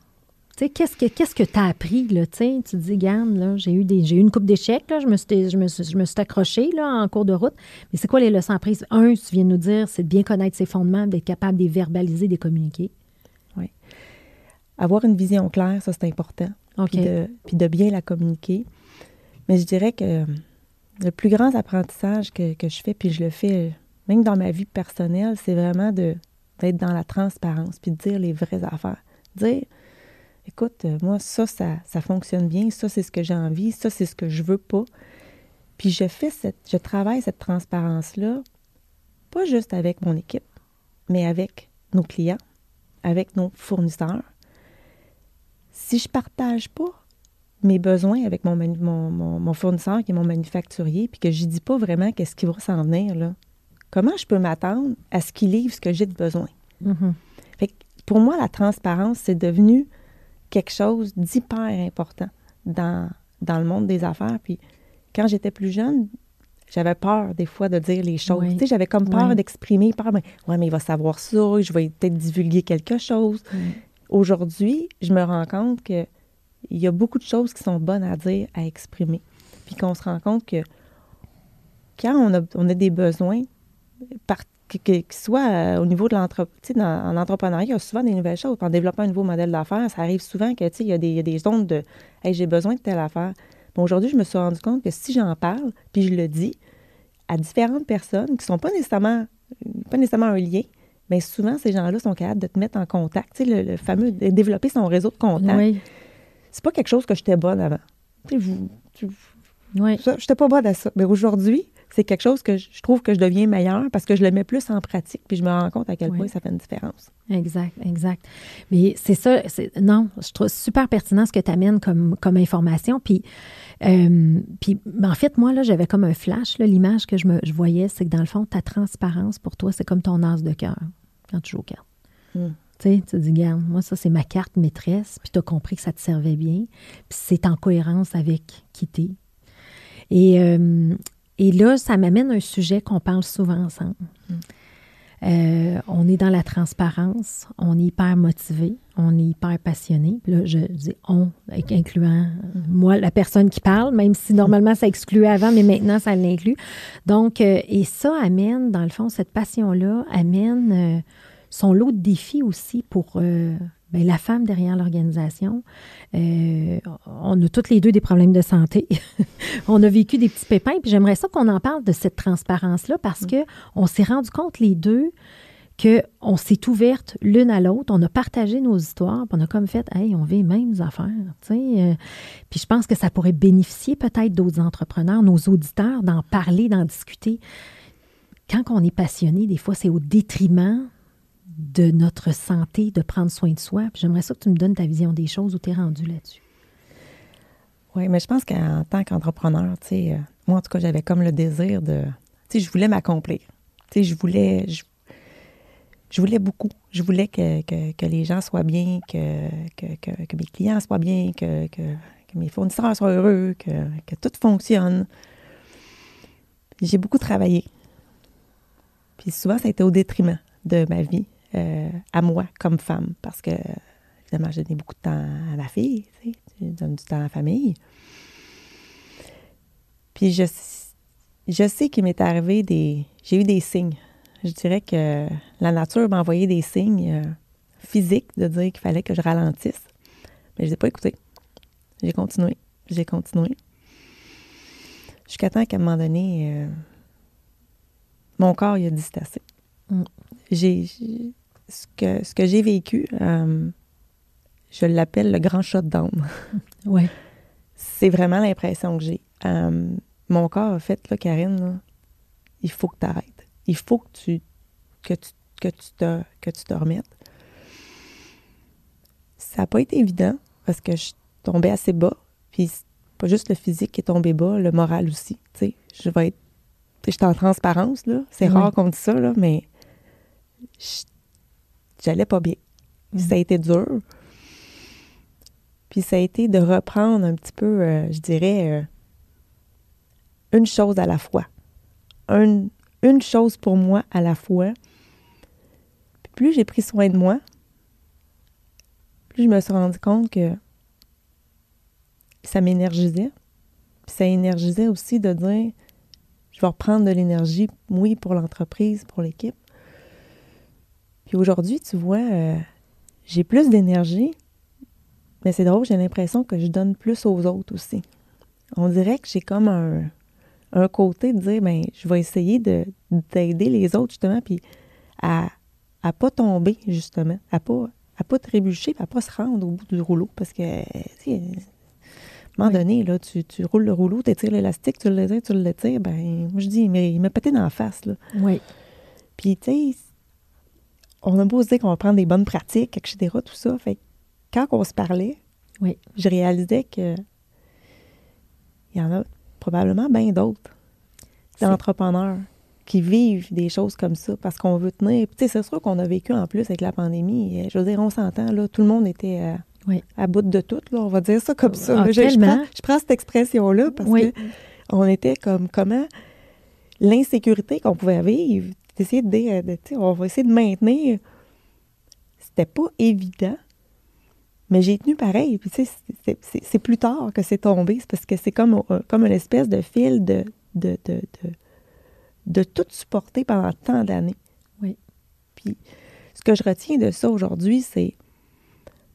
Qu'est-ce que qu'est-ce que tu as appris? Là, tu te dis, Gann, j'ai eu, des, j'ai eu une coupe d'échecs, je me suis, je me suis, je me suis accrochée là, en cours de route. Mais c'est quoi les leçons apprises? Un, tu viens de nous dire, c'est de bien connaître ses fondements, d'être capable de les verbaliser, de les communiquer. Oui. Avoir une vision claire, ça, c'est important. OK. Puis de, puis de bien la communiquer. Mais je dirais que le plus grand apprentissage que, que, je fais, puis je le fais même dans ma vie personnelle, c'est vraiment d'être dans la transparence, puis de dire les vraies affaires. Dire, écoute, euh, moi, ça, ça, ça fonctionne bien, ça, c'est ce que j'ai envie, ça, c'est ce que je veux pas. Puis je fais cette, je travaille cette transparence-là, pas juste avec mon équipe, mais avec nos clients, avec nos fournisseurs. Si je partage pas mes besoins avec mon, mon, fournisseur qui est mon manufacturier, puis que je dis pas vraiment qu'est-ce qui va s'en venir, là, comment je peux m'attendre à ce qu'il livre ce que j'ai de besoin? Mm-hmm. fait pour moi, la transparence, c'est devenu quelque chose d'hyper important dans, dans le monde des affaires. Puis quand j'étais plus jeune, j'avais peur des fois de dire les choses. Tu sais, j'avais comme peur d'exprimer, peur, mais, ouais, mais il va savoir ça, je vais peut-être divulguer quelque chose. Aujourd'hui, je me rends compte que il y a beaucoup de choses qui sont bonnes à dire, à exprimer. Puis qu'on se rend compte que quand on a, on a des besoins, que, soit euh, au niveau de l'entreprise, en entrepreneuriat, il y a souvent des nouvelles choses. En développant un nouveau modèle d'affaires, ça arrive souvent que, il y, a des, il y a des zones de Hey, j'ai besoin de telle affaire. Aujourd'hui, je me suis rendu compte que si j'en parle, puis je le dis à différentes personnes qui ne sont pas nécessairement, pas nécessairement un lien, bien souvent, ces gens-là sont capables de te mettre en contact. Sais, le, fameux développer son réseau de contacts. Oui c'est pas quelque chose que j'étais bonne avant. Tu sais, oui. j'étais pas bonne à ça. Mais aujourd'hui, c'est quelque chose que je trouve que je deviens meilleure parce que je le mets plus en pratique puis je me rends compte à quel point ça fait une différence. Exact, exact. Mais c'est ça, non, je trouve super pertinent ce que tu amènes comme, comme information. Puis, euh, puis en fait, moi, là, j'avais comme un flash. L'image que je, me, je voyais, c'est que dans le fond, ta transparence pour toi, c'est comme ton as de cœur quand tu joues au cartes. Hmm. Tu sais, tu dis, regarde, moi, ça, c'est ma carte maîtresse, puis tu as compris que ça te servait bien, puis c'est en cohérence avec qui t'es. Et, euh, et là, ça m'amène à un sujet qu'on parle souvent ensemble. Mm. Euh, on est dans la transparence, on est hyper motivé, on est hyper passionné. Là, je dis on, incluant moi, la personne qui parle, même si normalement ça excluait avant, mais maintenant ça l'inclut. Donc, euh, et ça amène, dans le fond, cette passion-là amène euh, son lot de défis aussi pour ben, la femme derrière l'organisation. Euh, on a toutes les deux des problèmes de santé. on a vécu des petits pépins, puis j'aimerais ça qu'on en parle de cette transparence-là parce mm. que on s'est rendu compte les deux qu'on s'est ouverte l'une à l'autre, on a partagé nos histoires, puis on a comme fait, hey, on vit les mêmes affaires. Euh. puis je pense que ça pourrait bénéficier peut-être d'autres entrepreneurs, nos auditeurs, d'en parler, d'en discuter. Quand on est passionné, des fois, c'est au détriment de notre santé, de prendre soin de soi. J'aimerais ça que tu me donnes ta vision des choses où tu es rendu là-dessus. Oui, mais je pense qu'en tant qu'entrepreneur, tu sais, euh, moi, en tout cas, j'avais comme le désir de. Tu je voulais m'accomplir. Tu je voulais. Je, voulais beaucoup. Je voulais que, que, les gens soient bien, que, que, mes clients soient bien, que, mes fournisseurs soient heureux, que, tout fonctionne. J'ai beaucoup travaillé. Puis souvent, ça a été au détriment de ma vie. Euh, à moi comme femme parce que, évidemment, j'ai donné beaucoup de temps à ma fille, tu sais, je donne du temps à la famille. Puis je, je sais qu'il m'est arrivé des. J'ai eu des signes. Je dirais que la nature m'a envoyé des signes euh, physiques de dire qu'il fallait que je ralentisse. Mais je n'ai pas écouté. J'ai continué. J'ai continué. Jusqu'à temps qu'à un moment donné, euh, mon corps, il a dit assez. Mm. J'ai ce que, ce que j'ai vécu, euh, je l'appelle le grand shutdown. Oui. C'est vraiment l'impression que j'ai. Euh, mon corps a fait, là, Karine, il faut que tu arrêtes. Il faut que tu, que tu, que tu, te, que tu te remettes. Ça n'a pas été évident parce que je tombais assez bas. Puis pas juste le physique qui est tombé bas, le moral aussi. Je vais être. J'étais en transparence, là. C'est rare qu'on dise ça, là, mais j'allais pas bien. Ça a été dur. Puis ça a été de reprendre un petit peu, euh, je dirais, euh, une chose à la fois. une chose pour moi à la fois. Puis plus j'ai pris soin de moi, plus je me suis rendu compte que ça m'énergisait. Puis ça énergisait aussi de dire, je vais reprendre de l'énergie, oui, pour l'entreprise, pour l'équipe, puis aujourd'hui, tu vois, euh, j'ai plus d'énergie, mais c'est drôle, j'ai l'impression que je donne plus aux autres aussi. On dirait que j'ai comme un, côté de dire, ben, je vais essayer d'aider les autres, justement, puis à ne pas tomber, justement, à pas, à pas trébucher, puis à pas se rendre au bout du rouleau, parce que, tu sais, à un moment donné, là, tu, roules le rouleau, tu étires l'élastique, tu le tires, tu le tires, ben, moi, je dis, mais il m'a pété dans la face, là. Oui. Puis, tu sais, on a beau se dire qu'on va prendre des bonnes pratiques, etc., tout ça. Fait quand on se parlait, oui. je réalisais que il y en a probablement bien d'autres entrepreneurs qui vivent des choses comme ça parce qu'on veut tenir. Tu sais, c'est sûr qu'on a vécu en plus avec la pandémie. Je veux dire, on s'entend, là, tout le monde était euh, à bout de tout, là, on va dire ça comme ça. Ah, je, prends, cette expression-là parce qu'on que on était comme comment l'insécurité qu'on pouvait vivre d'essayer de, de, on va essayer de maintenir. C'était pas évident, mais j'ai tenu pareil. Puis, tu sais, c'est plus tard que c'est tombé. C'est parce que c'est comme, euh, comme une espèce de fil de, de, de, de, tout supporter pendant tant d'années. Oui. Puis, ce que je retiens de ça aujourd'hui, c'est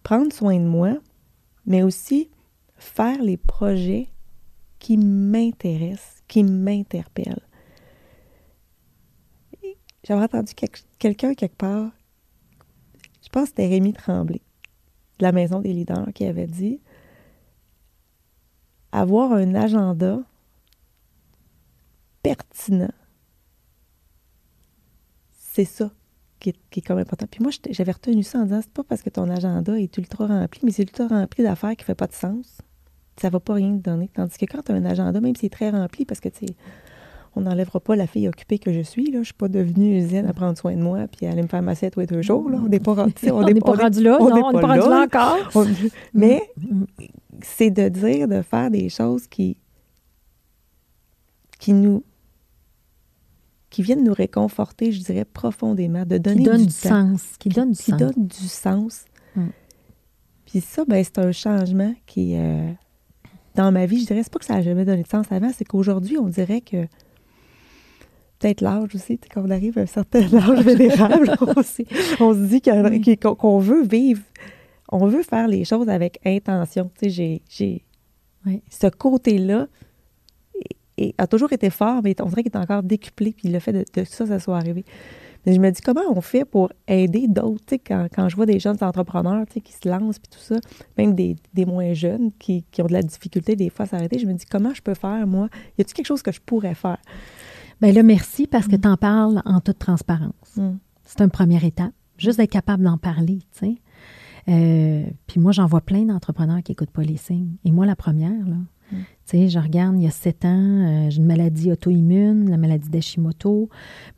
prendre soin de moi, mais aussi faire les projets qui m'intéressent, qui m'interpellent. J'avais entendu quelqu'un quelque part, je pense que c'était Rémi Tremblay, de la Maison des leaders, qui avait dit avoir un agenda pertinent, c'est ça qui est, même important. Puis moi, j'avais retenu ça en disant c'est pas parce que ton agenda est ultra rempli, mais c'est ultra rempli d'affaires qui ne fait pas de sens. Ça ne va pas rien te donner. Tandis que quand tu as un agenda, même s'il est très rempli, parce que tu on n'enlèvera pas la fille occupée que je suis. Là. Je ne suis pas devenue usine à prendre soin de moi puis à aller me faire masser tous les deux jours. Là. On n'est pas, rendu, on n'est pas rendu là. On n'est pas, rendu là encore. mais c'est de dire, de faire des choses qui, qui nous qui viennent nous réconforter, je dirais, profondément, de donner qui donne du, sens. Qui donne du qui sens. donne du sens. Mm. Puis ça, ben, c'est un changement qui, euh, dans ma vie, je dirais, c'est pas que ça n'a jamais donné de sens avant, c'est qu'aujourd'hui, on dirait que peut-être l'âge aussi, quand on arrive à un certain âge vénérable, on, on, se dit qu'on veut vivre, on veut faire les choses avec intention. Tu sais, j'ai ce côté-là a toujours été fort, mais on dirait qu'il est encore décuplé, puis le fait de, ça, ça soit arrivé. Mais je me dis, comment on fait pour aider d'autres, quand, quand je vois des jeunes entrepreneurs qui se lancent, puis tout ça, même des, des moins jeunes qui, qui, ont de la difficulté des fois à s'arrêter, je me dis, comment je peux faire, moi? Y a-t-il quelque chose que je pourrais faire? Bien là, merci parce que mm. tu en parles en toute transparence. Mm. C'est une première étape. Juste d'être capable d'en parler, tu sais. Euh, puis moi, j'en vois plein d'entrepreneurs qui n'écoutent pas les signes. Et moi, la première, là, sais, je regarde, il y a sept ans, euh, j'ai une maladie auto-immune, la maladie d'Hashimoto,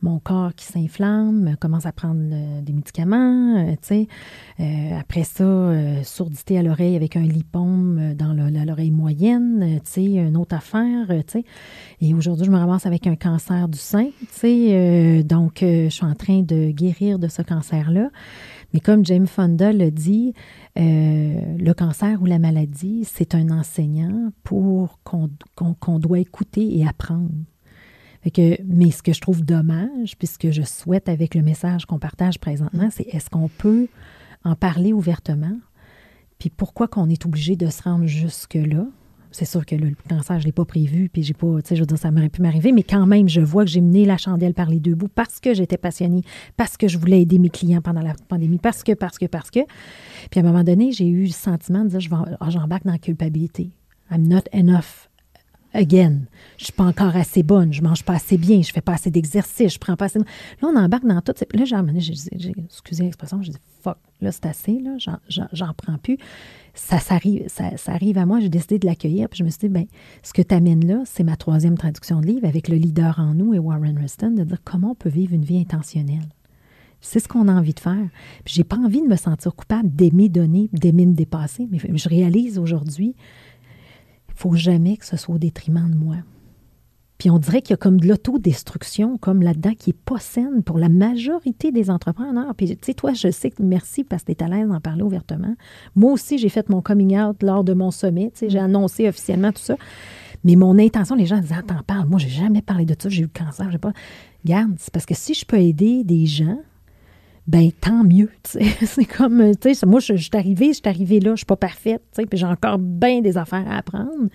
mon corps qui s'inflamme, commence à prendre des médicaments, euh, sais. Euh, après ça, sourdité à l'oreille avec un lipome dans l'oreille moyenne, une autre affaire. Et aujourd'hui, je me ramasse avec un cancer du sein, donc, je suis en train de guérir de ce cancer-là. Mais comme James Fonda le dit, euh, le cancer ou la maladie, c'est un enseignant pour qu'on doit écouter et apprendre. que, mais ce que je trouve dommage, puis ce que je souhaite avec le message qu'on partage présentement, c'est est-ce qu'on peut en parler ouvertement? Puis pourquoi qu'on est obligé de se rendre jusque-là? C'est sûr que le cancer, je ne l'ai pas prévu, puis j'ai pas, tu sais, je veux dire, ça m'aurait pu m'arriver, mais quand même, je vois que j'ai mené la chandelle par les deux bouts parce que j'étais passionnée, parce que je voulais aider mes clients pendant la pandémie, parce que, parce que, parce que. Puis à un moment donné, j'ai eu le sentiment de dire, je vais, oh, j'embarque dans la culpabilité. I'm not enough again. Je suis pas encore assez bonne, je mange pas assez bien, je fais pas assez d'exercice, je prends pas assez. Là, on embarque dans tout. Là, j'ai, j'ai, excusez l'expression, j'ai dit fuck, là, c'est assez, là, j'en, prends plus ça, arrive, ça, arrive à moi, j'ai décidé de l'accueillir. Puis je me suis dit, ben, ce que tu amènes là, c'est ma troisième traduction de livre avec le leader en nous et Warren Ruston, de dire comment on peut vivre une vie intentionnelle. C'est ce qu'on a envie de faire. Puis j'ai pas envie de me sentir coupable d'aimer donner, d'aimer me dépasser. Mais je réalise aujourd'hui, faut jamais que ce soit au détriment de moi. Puis on dirait qu'il y a comme de l'autodestruction, comme là-dedans, qui n'est pas saine pour la majorité des entrepreneurs. Puis tu sais, toi, je sais que merci parce que tu es à l'aise d'en parler ouvertement. Moi aussi, j'ai fait mon coming out lors de mon sommet. J'ai annoncé officiellement tout ça. Mais mon intention, les gens disent Ah, t'en parles. Moi, j'ai jamais parlé de ça. J'ai eu le cancer. J'ai pas. Garde, c'est parce que si je peux aider des gens, ben tant mieux. C'est comme, tu sais, moi, je, je suis arrivée, je suis arrivée là, je suis pas parfaite, tu sais, puis j'ai encore bien des affaires à apprendre.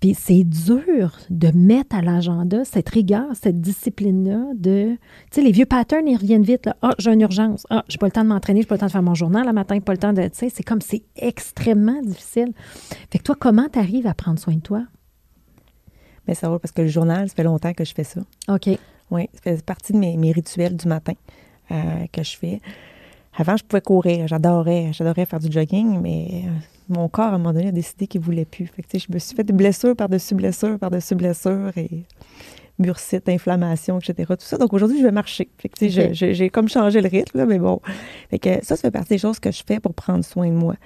Puis c'est dur de mettre à l'agenda cette rigueur, cette discipline-là de... Tu sais, les vieux patterns, ils reviennent vite. Ah, j'ai une urgence. Ah, j'ai pas le temps de m'entraîner, j'ai pas le temps de faire mon journal le matin, pas le temps de... Tu sais, c'est comme, c'est extrêmement difficile. Fait que toi, comment tu arrives à prendre soin de toi? Bien, ça va parce que le journal, ça fait longtemps que je fais ça. OK. Oui, ça fait partie de mes, rituels du matin euh, que je fais. Avant, je pouvais courir, j'adorais, j'adorais faire du jogging, mais euh, mon corps, à un moment donné, a décidé qu'il ne voulait plus. Fait que, je me suis fait blessure par-dessus blessure, par-dessus blessure, et bursite, inflammation, etc. Tout ça. Donc aujourd'hui, je vais marcher. Que, j'ai comme changé le rythme, mais bon. Fait que ça, ça fait partie des choses que je fais pour prendre soin de moi.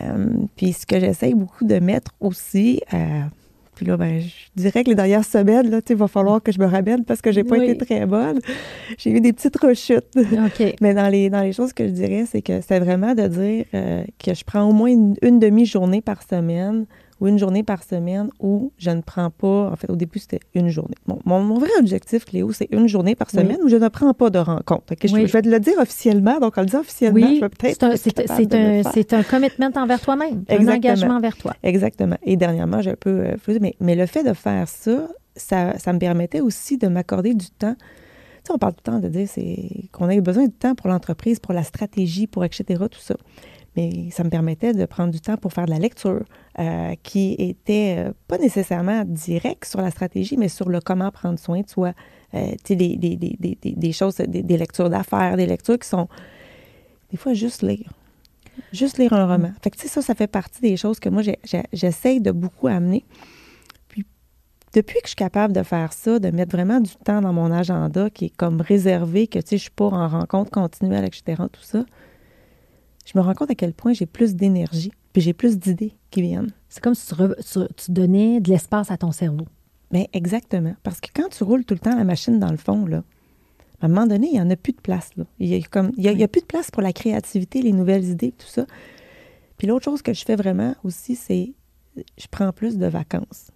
Euh, puis ce que j'essaye beaucoup de mettre aussi, euh, puis là, ben, je dirais que les dernières semaines, là, il va falloir que je me ramène parce que j'ai pas été très bonne. J'ai eu des petites rechutes. Mais dans les, dans les choses que je dirais, c'est que c'est vraiment de dire euh, que je prends au moins une demi-journée par semaine ou une journée par semaine où je ne prends pas, en fait, au début, c'était une journée. mon, vrai objectif, Cléo, c'est une journée par semaine où je ne prends pas de rencontre. je, vais te le dire officiellement, donc on le dit officiellement, je vais peut-être. C'est un, un, commitment envers toi-même, un engagement envers toi. Exactement. Et dernièrement, j'ai un peu euh, mais, mais le fait de faire ça, ça, ça me permettait aussi de m'accorder du temps. Tu sais, on parle tout le temps de dire qu'on a besoin de temps pour l'entreprise, pour la stratégie, pour etc., tout ça mais ça me permettait de prendre du temps pour faire de la lecture euh, qui était euh, pas nécessairement direct sur la stratégie, mais sur le comment prendre soin de soi. Euh, tu sais, des, des, des, des, choses, des, lectures d'affaires, des lectures qui sont des fois juste lire. Juste lire un roman. Fait que, tu sais, ça, ça fait partie des choses que moi, j'essaye de beaucoup amener. Puis, depuis que je suis capable de faire ça, de mettre vraiment du temps dans mon agenda qui est comme réservé, que tu sais, je suis pas en rencontre continuelle, etc., tout ça, je me rends compte à quel point j'ai plus d'énergie, puis j'ai plus d'idées qui viennent. C'est comme si tu, donnais de l'espace à ton cerveau. Mais exactement. Parce que quand tu roules tout le temps la machine dans le fond, là, à un moment donné, il n'y en a plus de place. Là. Il n'y a, comme, il y a, plus de place pour la créativité, les nouvelles idées, tout ça. Puis l'autre chose que je fais vraiment aussi, c'est je prends plus de vacances.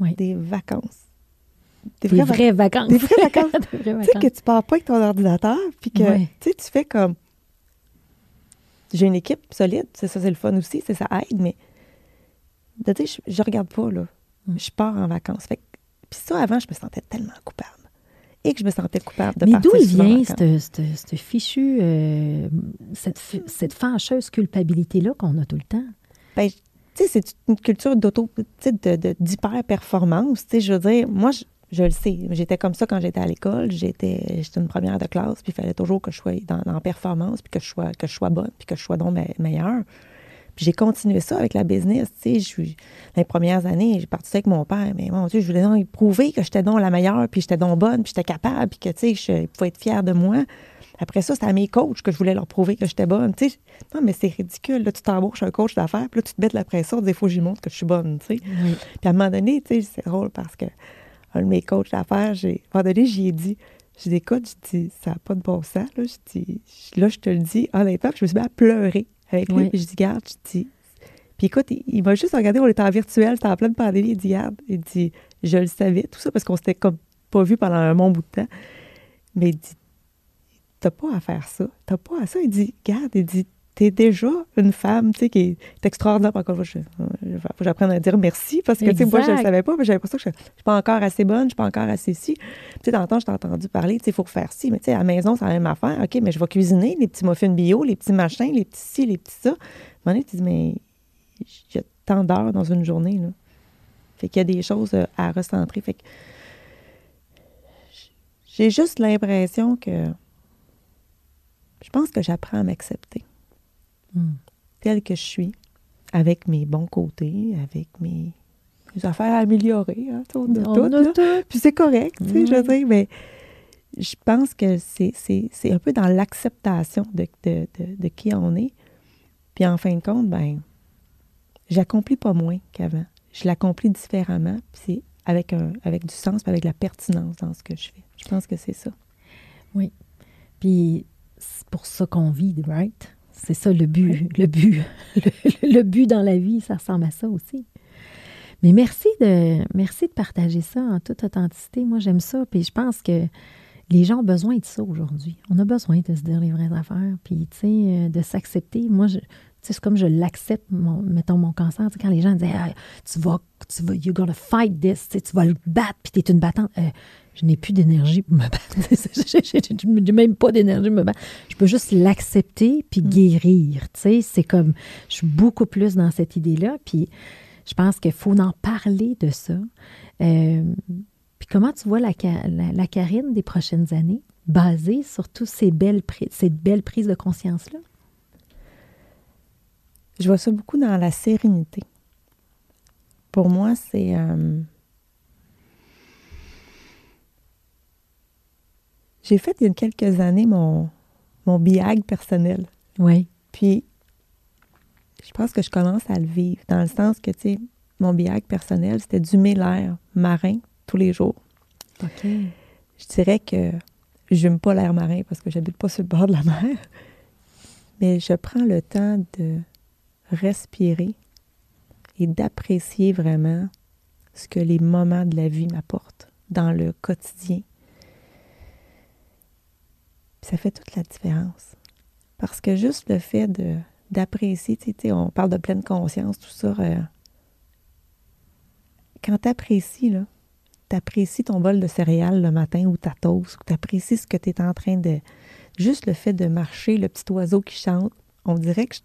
Oui. Des vacances. Des, vraies, vacances. Des vraies vacances. tu sais, que tu pars pas avec ton ordinateur, puis que tu fais comme. J'ai une équipe solide, c'est ça, c'est le fun aussi, c'est ça aide, mais de dire, je, je regarde pas, là. Mm. Je pars en vacances. Fait puis ça, avant, je me sentais tellement coupable. Et que je me sentais coupable de Mais d'où il vient cette, fichue, euh, cette, cette fâcheuse culpabilité-là qu'on a tout le temps? Bien, tu sais, c'est une culture d'auto, d'hyper-performance. Tu sais, je veux dire, moi, je, le sais. J'étais comme ça quand j'étais à l'école. J'étais, une première de classe, puis il fallait toujours que je sois dans, en performance, puis que je sois, que je sois bonne, puis que je sois donc meilleure. Puis j'ai continué ça avec la business. Tu sais, les premières années, j'ai parti avec mon père, mais mon Dieu, je voulais donc prouver que j'étais donc la meilleure, puis j'étais donc bonne, puis j'étais capable, puis que, tu sais, je pouvais être fière de moi. Après ça, c'était à mes coachs que je voulais leur prouver que j'étais bonne. Tu sais, non, mais c'est ridicule. Là, tu t'embauches un coach d'affaires, puis là, tu te mets de la pression, des fois, j'y montre que je suis bonne. Tu sais. Puis à un moment donné, tu sais, c'est drôle parce que un de mes coachs d'affaires, j'ai, à un moment donné, j'y ai dit, je dis, écoute, je dis, ça n'a pas de bon sens. Là, je dis, là, je te le dis, honnêtement, je me suis mis à pleurer avec lui. Puis je dis, garde, je dis, puis écoute, il, m'a juste regardé, on était en virtuel, c'était en pleine pandémie. Il dit, garde, il dit, je le savais, tout ça, parce qu'on s'était comme pas vu pendant un bon bout de temps. Mais il dit, t'as pas à faire ça. T'as pas à ça. Il dit, regarde, il dit, t'es déjà une femme, tu sais, qui est extraordinaire. Encore faut que j'apprenne à dire merci parce que, tu sais, moi, je ne savais pas, mais j'avais l'impression que je ne suis pas encore assez bonne, je ne suis pas encore assez ci. Tu sais, temps, je t'ai entendu parler, tu sais, il faut faire ci, mais tu sais, à la maison, c'est la même affaire. OK, mais je vais cuisiner les petits muffins bio, les petits machins, les petits ci, les petits ça. À un moment donné, tu dis, mais il y a tant d'heures dans une journée, là. Fait qu'il y a des choses euh, à recentrer. Fait que j'ai juste l'impression que je pense que j'apprends à m'accepter hmm. tel que je suis, avec mes bons côtés, avec mes, affaires à améliorer, hein, tout, Puis c'est correct, tu sais, je veux hmm. dire, mais je pense que c'est un peu dans l'acceptation de, de, qui on est. Puis en fin de compte, ben, j'accomplis pas moins qu'avant. Je l'accomplis différemment, puis c'est avec, un, avec du sens, puis avec la pertinence dans ce que je fais. Je pense que c'est ça. Oui. Puis c'est pour ça qu'on vit, right? C'est ça le but, le but, le, but dans la vie, ça ressemble à ça aussi. Mais merci de, merci de partager ça en toute authenticité. Moi, j'aime ça. Puis je pense que les gens ont besoin de ça aujourd'hui. On a besoin de se dire les vraies affaires, puis, tu sais, euh, de s'accepter. Moi, je, c'est comme je l'accepte, mettons, mon cancer. quand les gens disent tu vas, tu vas, gotta fight this, tu vas le battre, puis tu es une battante. Euh, je n'ai plus d'énergie pour me battre. je n'ai même pas d'énergie pour me battre. Je peux juste l'accepter puis mm. guérir. C'est comme, je suis beaucoup plus dans cette idée-là. Puis je pense qu'il faut en parler de ça. Euh, puis comment tu vois la, la, Karine des prochaines années, basée sur toutes ces belles, ces belles prises de conscience-là? Je vois ça beaucoup dans la sérénité. Pour moi, c'est... Euh, J'ai fait il y a quelques années mon, mon biag personnel. Oui. Puis, je pense que je commence à le vivre, dans le sens que, tu sais, mon biag personnel, c'était d'humer l'air marin tous les jours. OK. Je dirais que je n'aime pas l'air marin parce que j'habite pas sur le bord de la mer, mais je prends le temps de respirer et d'apprécier vraiment ce que les moments de la vie m'apportent dans le quotidien. Ça fait toute la différence. Parce que juste le fait de, d'apprécier, tu sais, on parle de pleine conscience, tout ça. Euh, quand tu apprécies, là, tu apprécies ton bol de céréales le matin ou ta toast, tu apprécies ce que tu es en train de. Juste le fait de marcher, le petit oiseau qui chante, on dirait que je,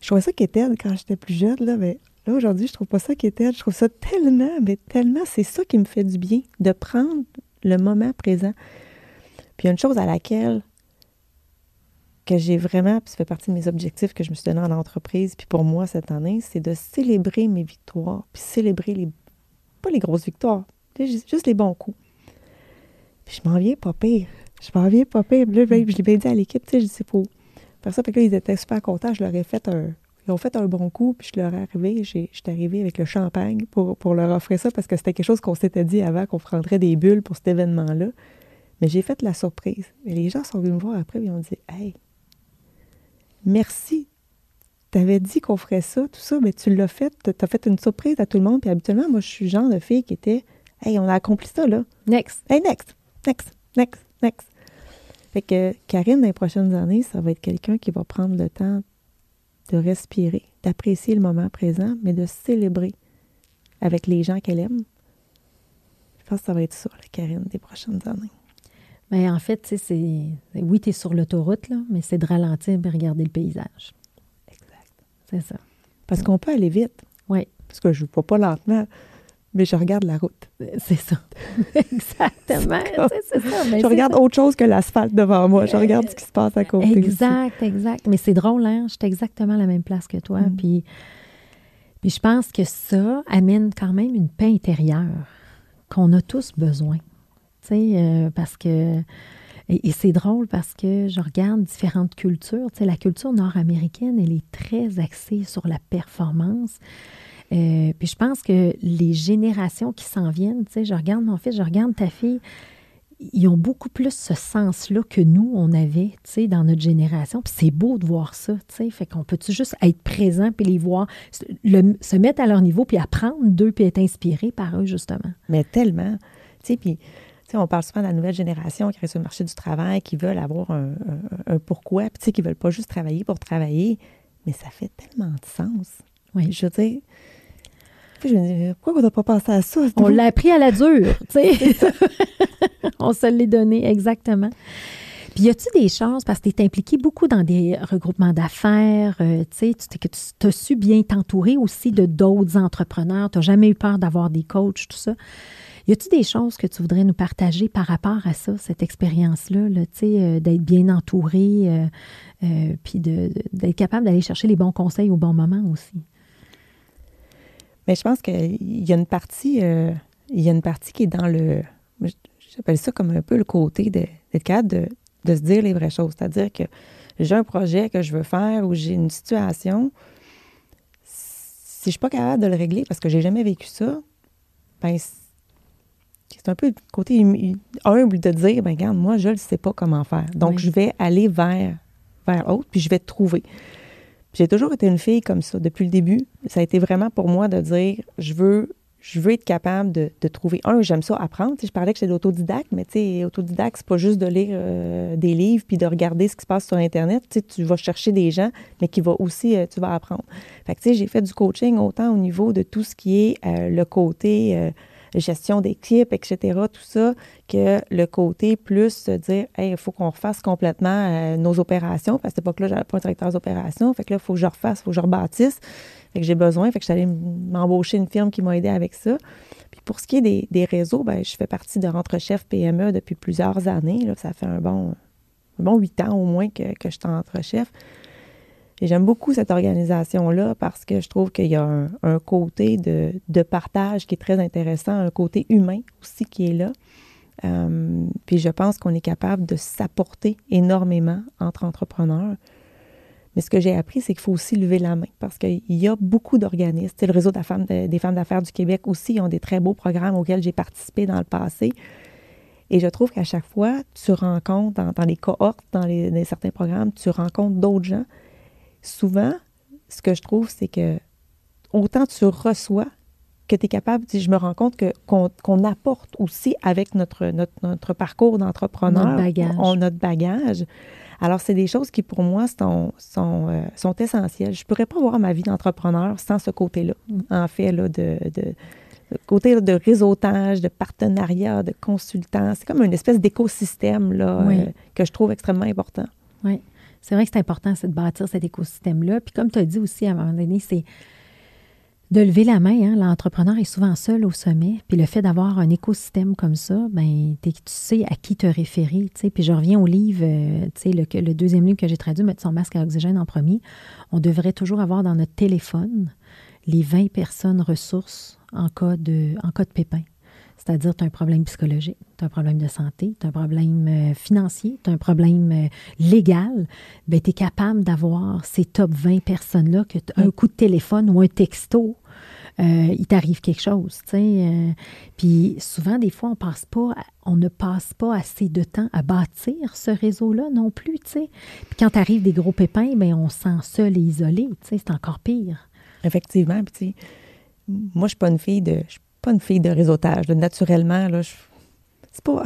je trouvais ça était quand j'étais plus jeune, mais là, aujourd'hui, je trouve pas ça était. Je trouve ça tellement, mais tellement, c'est ça qui me fait du bien, de prendre le moment présent. Puis il y a une chose à laquelle que j'ai vraiment, puis ça fait partie de mes objectifs que je me suis donné en entreprise, puis pour moi cette année, c'est de célébrer mes victoires, puis célébrer les, pas les grosses victoires, juste les bons coups. Puis je m'en viens pas pire. Je m'en viens pas pire. Là, je l'ai bien dit à l'équipe, tu sais, je pas. Pour ça, fait que là, ils étaient super contents. Je leur ai fait un, ils ont fait un bon coup, puis je leur ai arrivé, j'étais arrivée avec le champagne pour, pour leur offrir ça parce que c'était quelque chose qu'on s'était dit avant qu'on prendrait des bulles pour cet événement-là. Mais j'ai fait la surprise. Et les gens sont venus me voir après et ils ont dit Hey, merci. Tu avais dit qu'on ferait ça, tout ça, mais tu l'as fait. Tu as fait une surprise à tout le monde. Puis habituellement, moi, je suis le genre de fille qui était Hey, on a accompli ça, là. Next. Hey, next, next, next, next. Fait que Karine, dans les prochaines années, ça va être quelqu'un qui va prendre le temps de respirer, d'apprécier le moment présent, mais de célébrer avec les gens qu'elle aime. Je pense que ça va être ça, la Karine, des prochaines années. Mais ben, en fait, tu sais, c'est. Oui, tu es sur l'autoroute, là, mais c'est de ralentir et regarder le paysage. Exact. C'est ça. Parce qu'on peut aller vite. Oui. Parce que je ne vais pas lentement mais je regarde la route. C'est ça. Exactement. c'est ça. je regarde autre chose que l'asphalte devant moi. Je regarde ce qui se passe à côté. Exact, exact. Mais c'est drôle, hein? Je suis exactement à la même place que toi. Mm. Puis, puis je pense que ça amène quand même une paix intérieure qu'on a tous besoin. Euh, parce que. Et, c'est drôle parce que je regarde différentes cultures. Tu la culture nord-américaine, elle est très axée sur la performance. Euh, puis je pense que les générations qui s'en viennent, tu sais, je regarde mon fils, je regarde ta fille, ils ont beaucoup plus ce sens-là que nous, on avait, tu sais, dans notre génération. Puis c'est beau de voir ça, tu sais. Fait qu'on peut-tu juste être présent puis les voir, se mettre à leur niveau puis apprendre d'eux puis être inspiré par eux, justement? Mais tellement. Tu sais, puis... On parle souvent de la nouvelle génération qui reste sur le marché du travail, qui veulent avoir un, pourquoi, puis qui ne veulent pas juste travailler pour travailler. Mais ça fait tellement de sens. Oui. Je veux dire, je me dis, pourquoi on n'a pas pensé à ça? On l'a appris à la dure, tu sais. on se l'est donné, exactement. Puis, y a-tu des choses, parce que tu es impliqué beaucoup dans des regroupements d'affaires, euh, tu sais, tu as su bien t'entourer aussi de d'autres entrepreneurs, tu n'as jamais eu peur d'avoir des coachs, tout ça. Y a-tu des choses que tu voudrais nous partager par rapport à ça, cette expérience-là, sais, euh, d'être bien entouré, euh, puis d'être capable d'aller chercher les bons conseils au bon moment aussi? Mais je pense qu'il y a une partie, euh, il y a une partie qui est dans le, j'appelle ça comme un peu le côté d'être capable de, de, se dire les vraies choses. C'est-à-dire que j'ai un projet que je veux faire ou j'ai une situation, si je suis pas capable de le régler parce que j'ai jamais vécu ça, ben c'est un peu le côté humble de dire, ben regarde, moi, je ne sais pas comment faire. Donc, je vais aller vers, vers l'autre, puis je vais te trouver. J'ai toujours été une fille comme ça depuis le début. Ça a été vraiment pour moi de dire je veux je veux être capable de, trouver un, j'aime ça apprendre. je parlais que j'étais autodidacte, mais tu autodidacte, c'est pas juste de lire euh, des livres puis de regarder ce qui se passe sur Internet. Tu, tu vas chercher des gens, mais qui va aussi, euh, tu vas apprendre. Fait que tu sais, j'ai fait du coaching autant au niveau de tout ce qui est euh, le côté gestion d'équipe, etc., tout ça, que le côté plus se dire, hey, il faut qu'on refasse complètement euh, nos opérations. Parce que cette époque-là, j'avais pas un directeur d'opération. Fait que là, il faut que je refasse, il faut que je rebâtisse. Fait que j'ai besoin. Fait que j'allais m'embaucher une firme qui m'a aidé avec ça. Puis pour ce qui est des, réseaux, ben, je fais partie de Rentre-Chef PME depuis plusieurs années. Là, ça fait un bon, bon huit ans au moins que, que je suis Rentre-Chef. J'aime beaucoup cette organisation-là parce que je trouve qu'il y a un, côté de, partage qui est très intéressant, un côté humain aussi qui est là. Euh, puis je pense qu'on est capable de s'apporter énormément entre entrepreneurs. Mais ce que j'ai appris, c'est qu'il faut aussi lever la main parce qu'il y a beaucoup d'organismes. le réseau des femmes d'affaires du Québec aussi ont des très beaux programmes auxquels j'ai participé dans le passé. Et je trouve qu'à chaque fois, tu rencontres, dans, les cohortes, dans, dans certains programmes, tu rencontres d'autres gens souvent, ce que je trouve, c'est que autant tu reçois que tu es capable, je me rends compte que, qu'on, apporte aussi avec notre, notre, notre parcours d'entrepreneur, notre bagage. On, notre bagage. Alors, c'est des choses qui, pour moi, sont, sont, euh, sont essentielles. Je ne pourrais pas voir ma vie d'entrepreneur sans ce côté-là, mm. en fait, là, de, de, côté de réseautage, de partenariat, de consultant. C'est comme une espèce d'écosystème là, euh, que je trouve extrêmement important. Oui c'est vrai que c'est important, de bâtir cet écosystème-là. Puis comme tu as dit aussi à un moment donné, c'est de lever la main. Hein. L'entrepreneur est souvent seul au sommet. Puis le fait d'avoir un écosystème comme ça, ben tu sais à qui te référer. Puis je reviens au livre, euh, le, le deuxième livre que j'ai traduit, Mettre son masque à oxygène en premier. On devrait toujours avoir dans notre téléphone les 20 personnes ressources en cas de, en cas de pépin. C'est-à-dire, tu as un problème psychologique, tu as un problème de santé, tu as un problème euh, financier, tu as un problème euh, légal, bien, tu es capable d'avoir ces top 20 personnes-là, que un coup de téléphone ou un texto, euh, il t'arrive quelque chose, tu sais. puis souvent, des fois, on passe pas, on ne passe pas assez de temps à bâtir ce réseau-là non plus, tu sais. Puis quand arrive des gros pépins, bien, on se sent seul et isolé, tu sais, c'est encore pire. Effectivement, puis moi, je suis pas une fille de pas une fille de réseautage. Naturellement, là, c'est pas,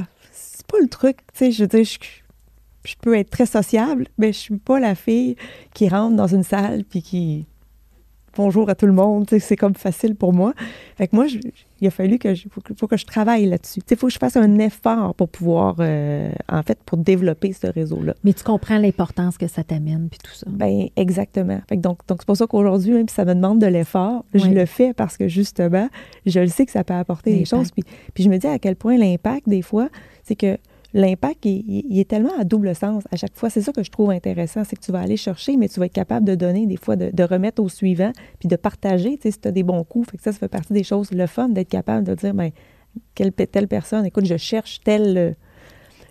pas le truc. Je veux dire, je, peux être très sociable, mais je suis pas la fille qui rentre dans une salle puis qui bonjour à tout le monde. C'est comme facile pour moi. Fait que moi, il a fallu que je, faut, que je travaille là-dessus. Il faut que je fasse un effort pour pouvoir, euh, en fait, pour développer ce réseau-là. Mais tu comprends l'importance que ça t'amène puis tout ça. Ben exactement. Fait que donc, donc c'est pour ça qu'aujourd'hui, même si ça me demande de l'effort, je le fais parce que justement, je le sais que ça peut apporter des choses. Puis, puis je me dis à quel point l'impact, des fois, c'est que l'impact, il, est tellement à double sens à chaque fois. C'est ça que je trouve intéressant, c'est que tu vas aller chercher, mais tu vas être capable de donner des fois, de, remettre au suivant, puis de partager, tu sais, si tu as des bons coups. Fait que ça, ça fait partie des choses, le fun, d'être capable de dire, bien, quelle, telle personne, écoute, je cherche telle,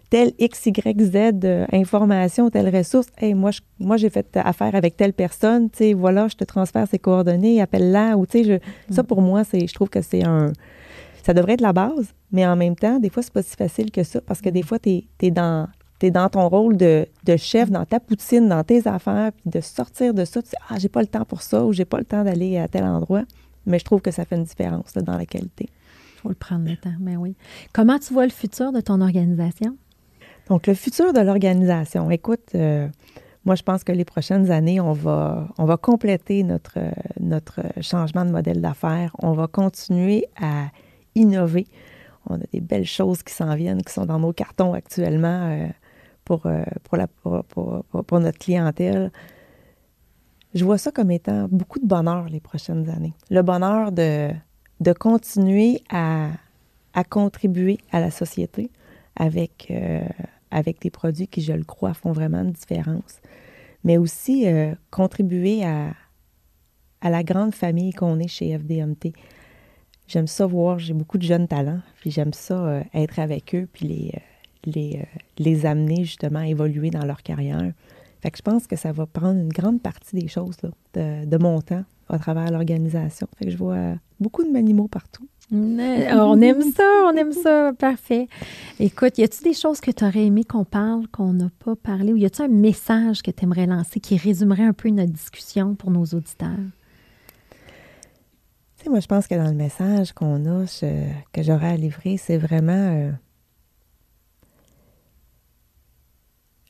telle X, Y, Z euh, information, telle ressource. Hey, moi, moi, j'ai fait affaire avec telle personne, tu sais, voilà, je te transfère ses coordonnées, appelle-la, ou tu sais, ça, mm. pour moi, c'est, je trouve que c'est un ça devrait être la base, mais en même temps, des fois, c'est pas si facile que ça parce que des fois, tu es, dans, dans ton rôle de, chef, dans ta poutine, dans tes affaires, puis de sortir de ça, tu dis Ah, j'ai pas le temps pour ça ou j'ai pas le temps d'aller à tel endroit. Mais je trouve que ça fait une différence dans la qualité. Il faut le prendre le temps, mais oui. Comment tu vois le futur de ton organisation? Donc, le futur de l'organisation, écoute, euh, moi, je pense que les prochaines années, on va, on va compléter notre, notre changement de modèle d'affaires. On va continuer à innover. On a des belles choses qui s'en viennent, qui sont dans nos cartons actuellement euh, pour, euh, pour, pour, notre clientèle. Je vois ça comme étant beaucoup de bonheur les prochaines années. Le bonheur de, de continuer à, à contribuer à la société avec, euh, avec des produits qui, je le crois, font vraiment une différence, mais aussi contribuer à, à la grande famille qu'on est chez FDMT, j'aime ça voir, j'ai beaucoup de jeunes talents, puis j'aime ça euh, être avec eux, puis les, euh, euh, les amener justement à évoluer dans leur carrière. Fait que je pense que ça va prendre une grande partie des choses de, de, mon temps à travers l'organisation. Fait que je vois beaucoup d'animaux partout. On aime ça, on aime ça, parfait. Écoute, y a-t-il des choses que tu aurais aimé qu'on parle, qu'on n'a pas parlé, ou y a-t-il un message que tu aimerais lancer qui résumerait un peu notre discussion pour nos auditeurs? Moi, je pense que dans le message qu'on a, que j'aurais à livrer, c'est vraiment euh,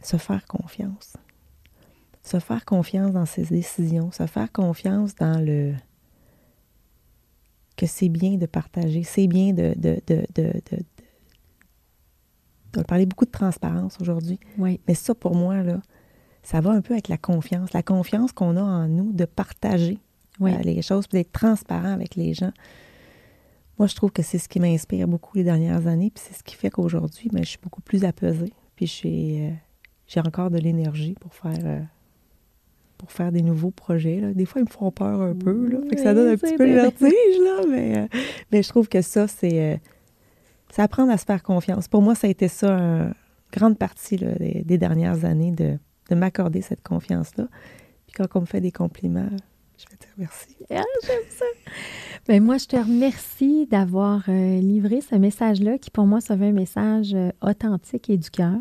se faire confiance. Se faire confiance dans ses décisions, se faire confiance dans le que c'est bien de partager, c'est bien de, de, de, de, de parler beaucoup de transparence aujourd'hui. Oui. Mais ça, pour moi, là, ça va un peu avec la confiance. La confiance qu'on a en nous de partager oui. les choses, puis d'être transparent avec les gens. Moi, je trouve que c'est ce qui m'inspire beaucoup les dernières années, puis c'est ce qui fait qu'aujourd'hui, ben, je suis beaucoup plus apaisée, puis euh, j'ai encore de l'énergie pour faire euh, pour faire des nouveaux projets. Là. Des fois, ils me font peur un peu, là, fait que ça donne un petit peu le vertige, là, mais, euh, mais je trouve que ça, c'est c'est apprendre à se faire confiance. Pour moi, ça a été ça, une grande partie des, des, dernières années, de, de m'accorder cette confiance-là. Puis quand on me fait des compliments, je vais te remercier. Ah, j'aime ça. Ben, moi, je te remercie d'avoir euh, livré ce message-là qui, pour moi, ça veut un message euh, authentique et du cœur.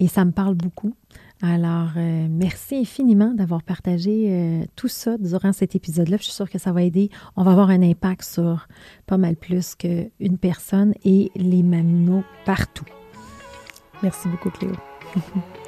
Et ça me parle beaucoup. Alors, euh, merci infiniment d'avoir partagé tout ça durant cet épisode-là. Je suis sûre que ça va aider. On va avoir un impact sur pas mal plus qu'une personne et les maminots partout. Merci beaucoup, Cléo.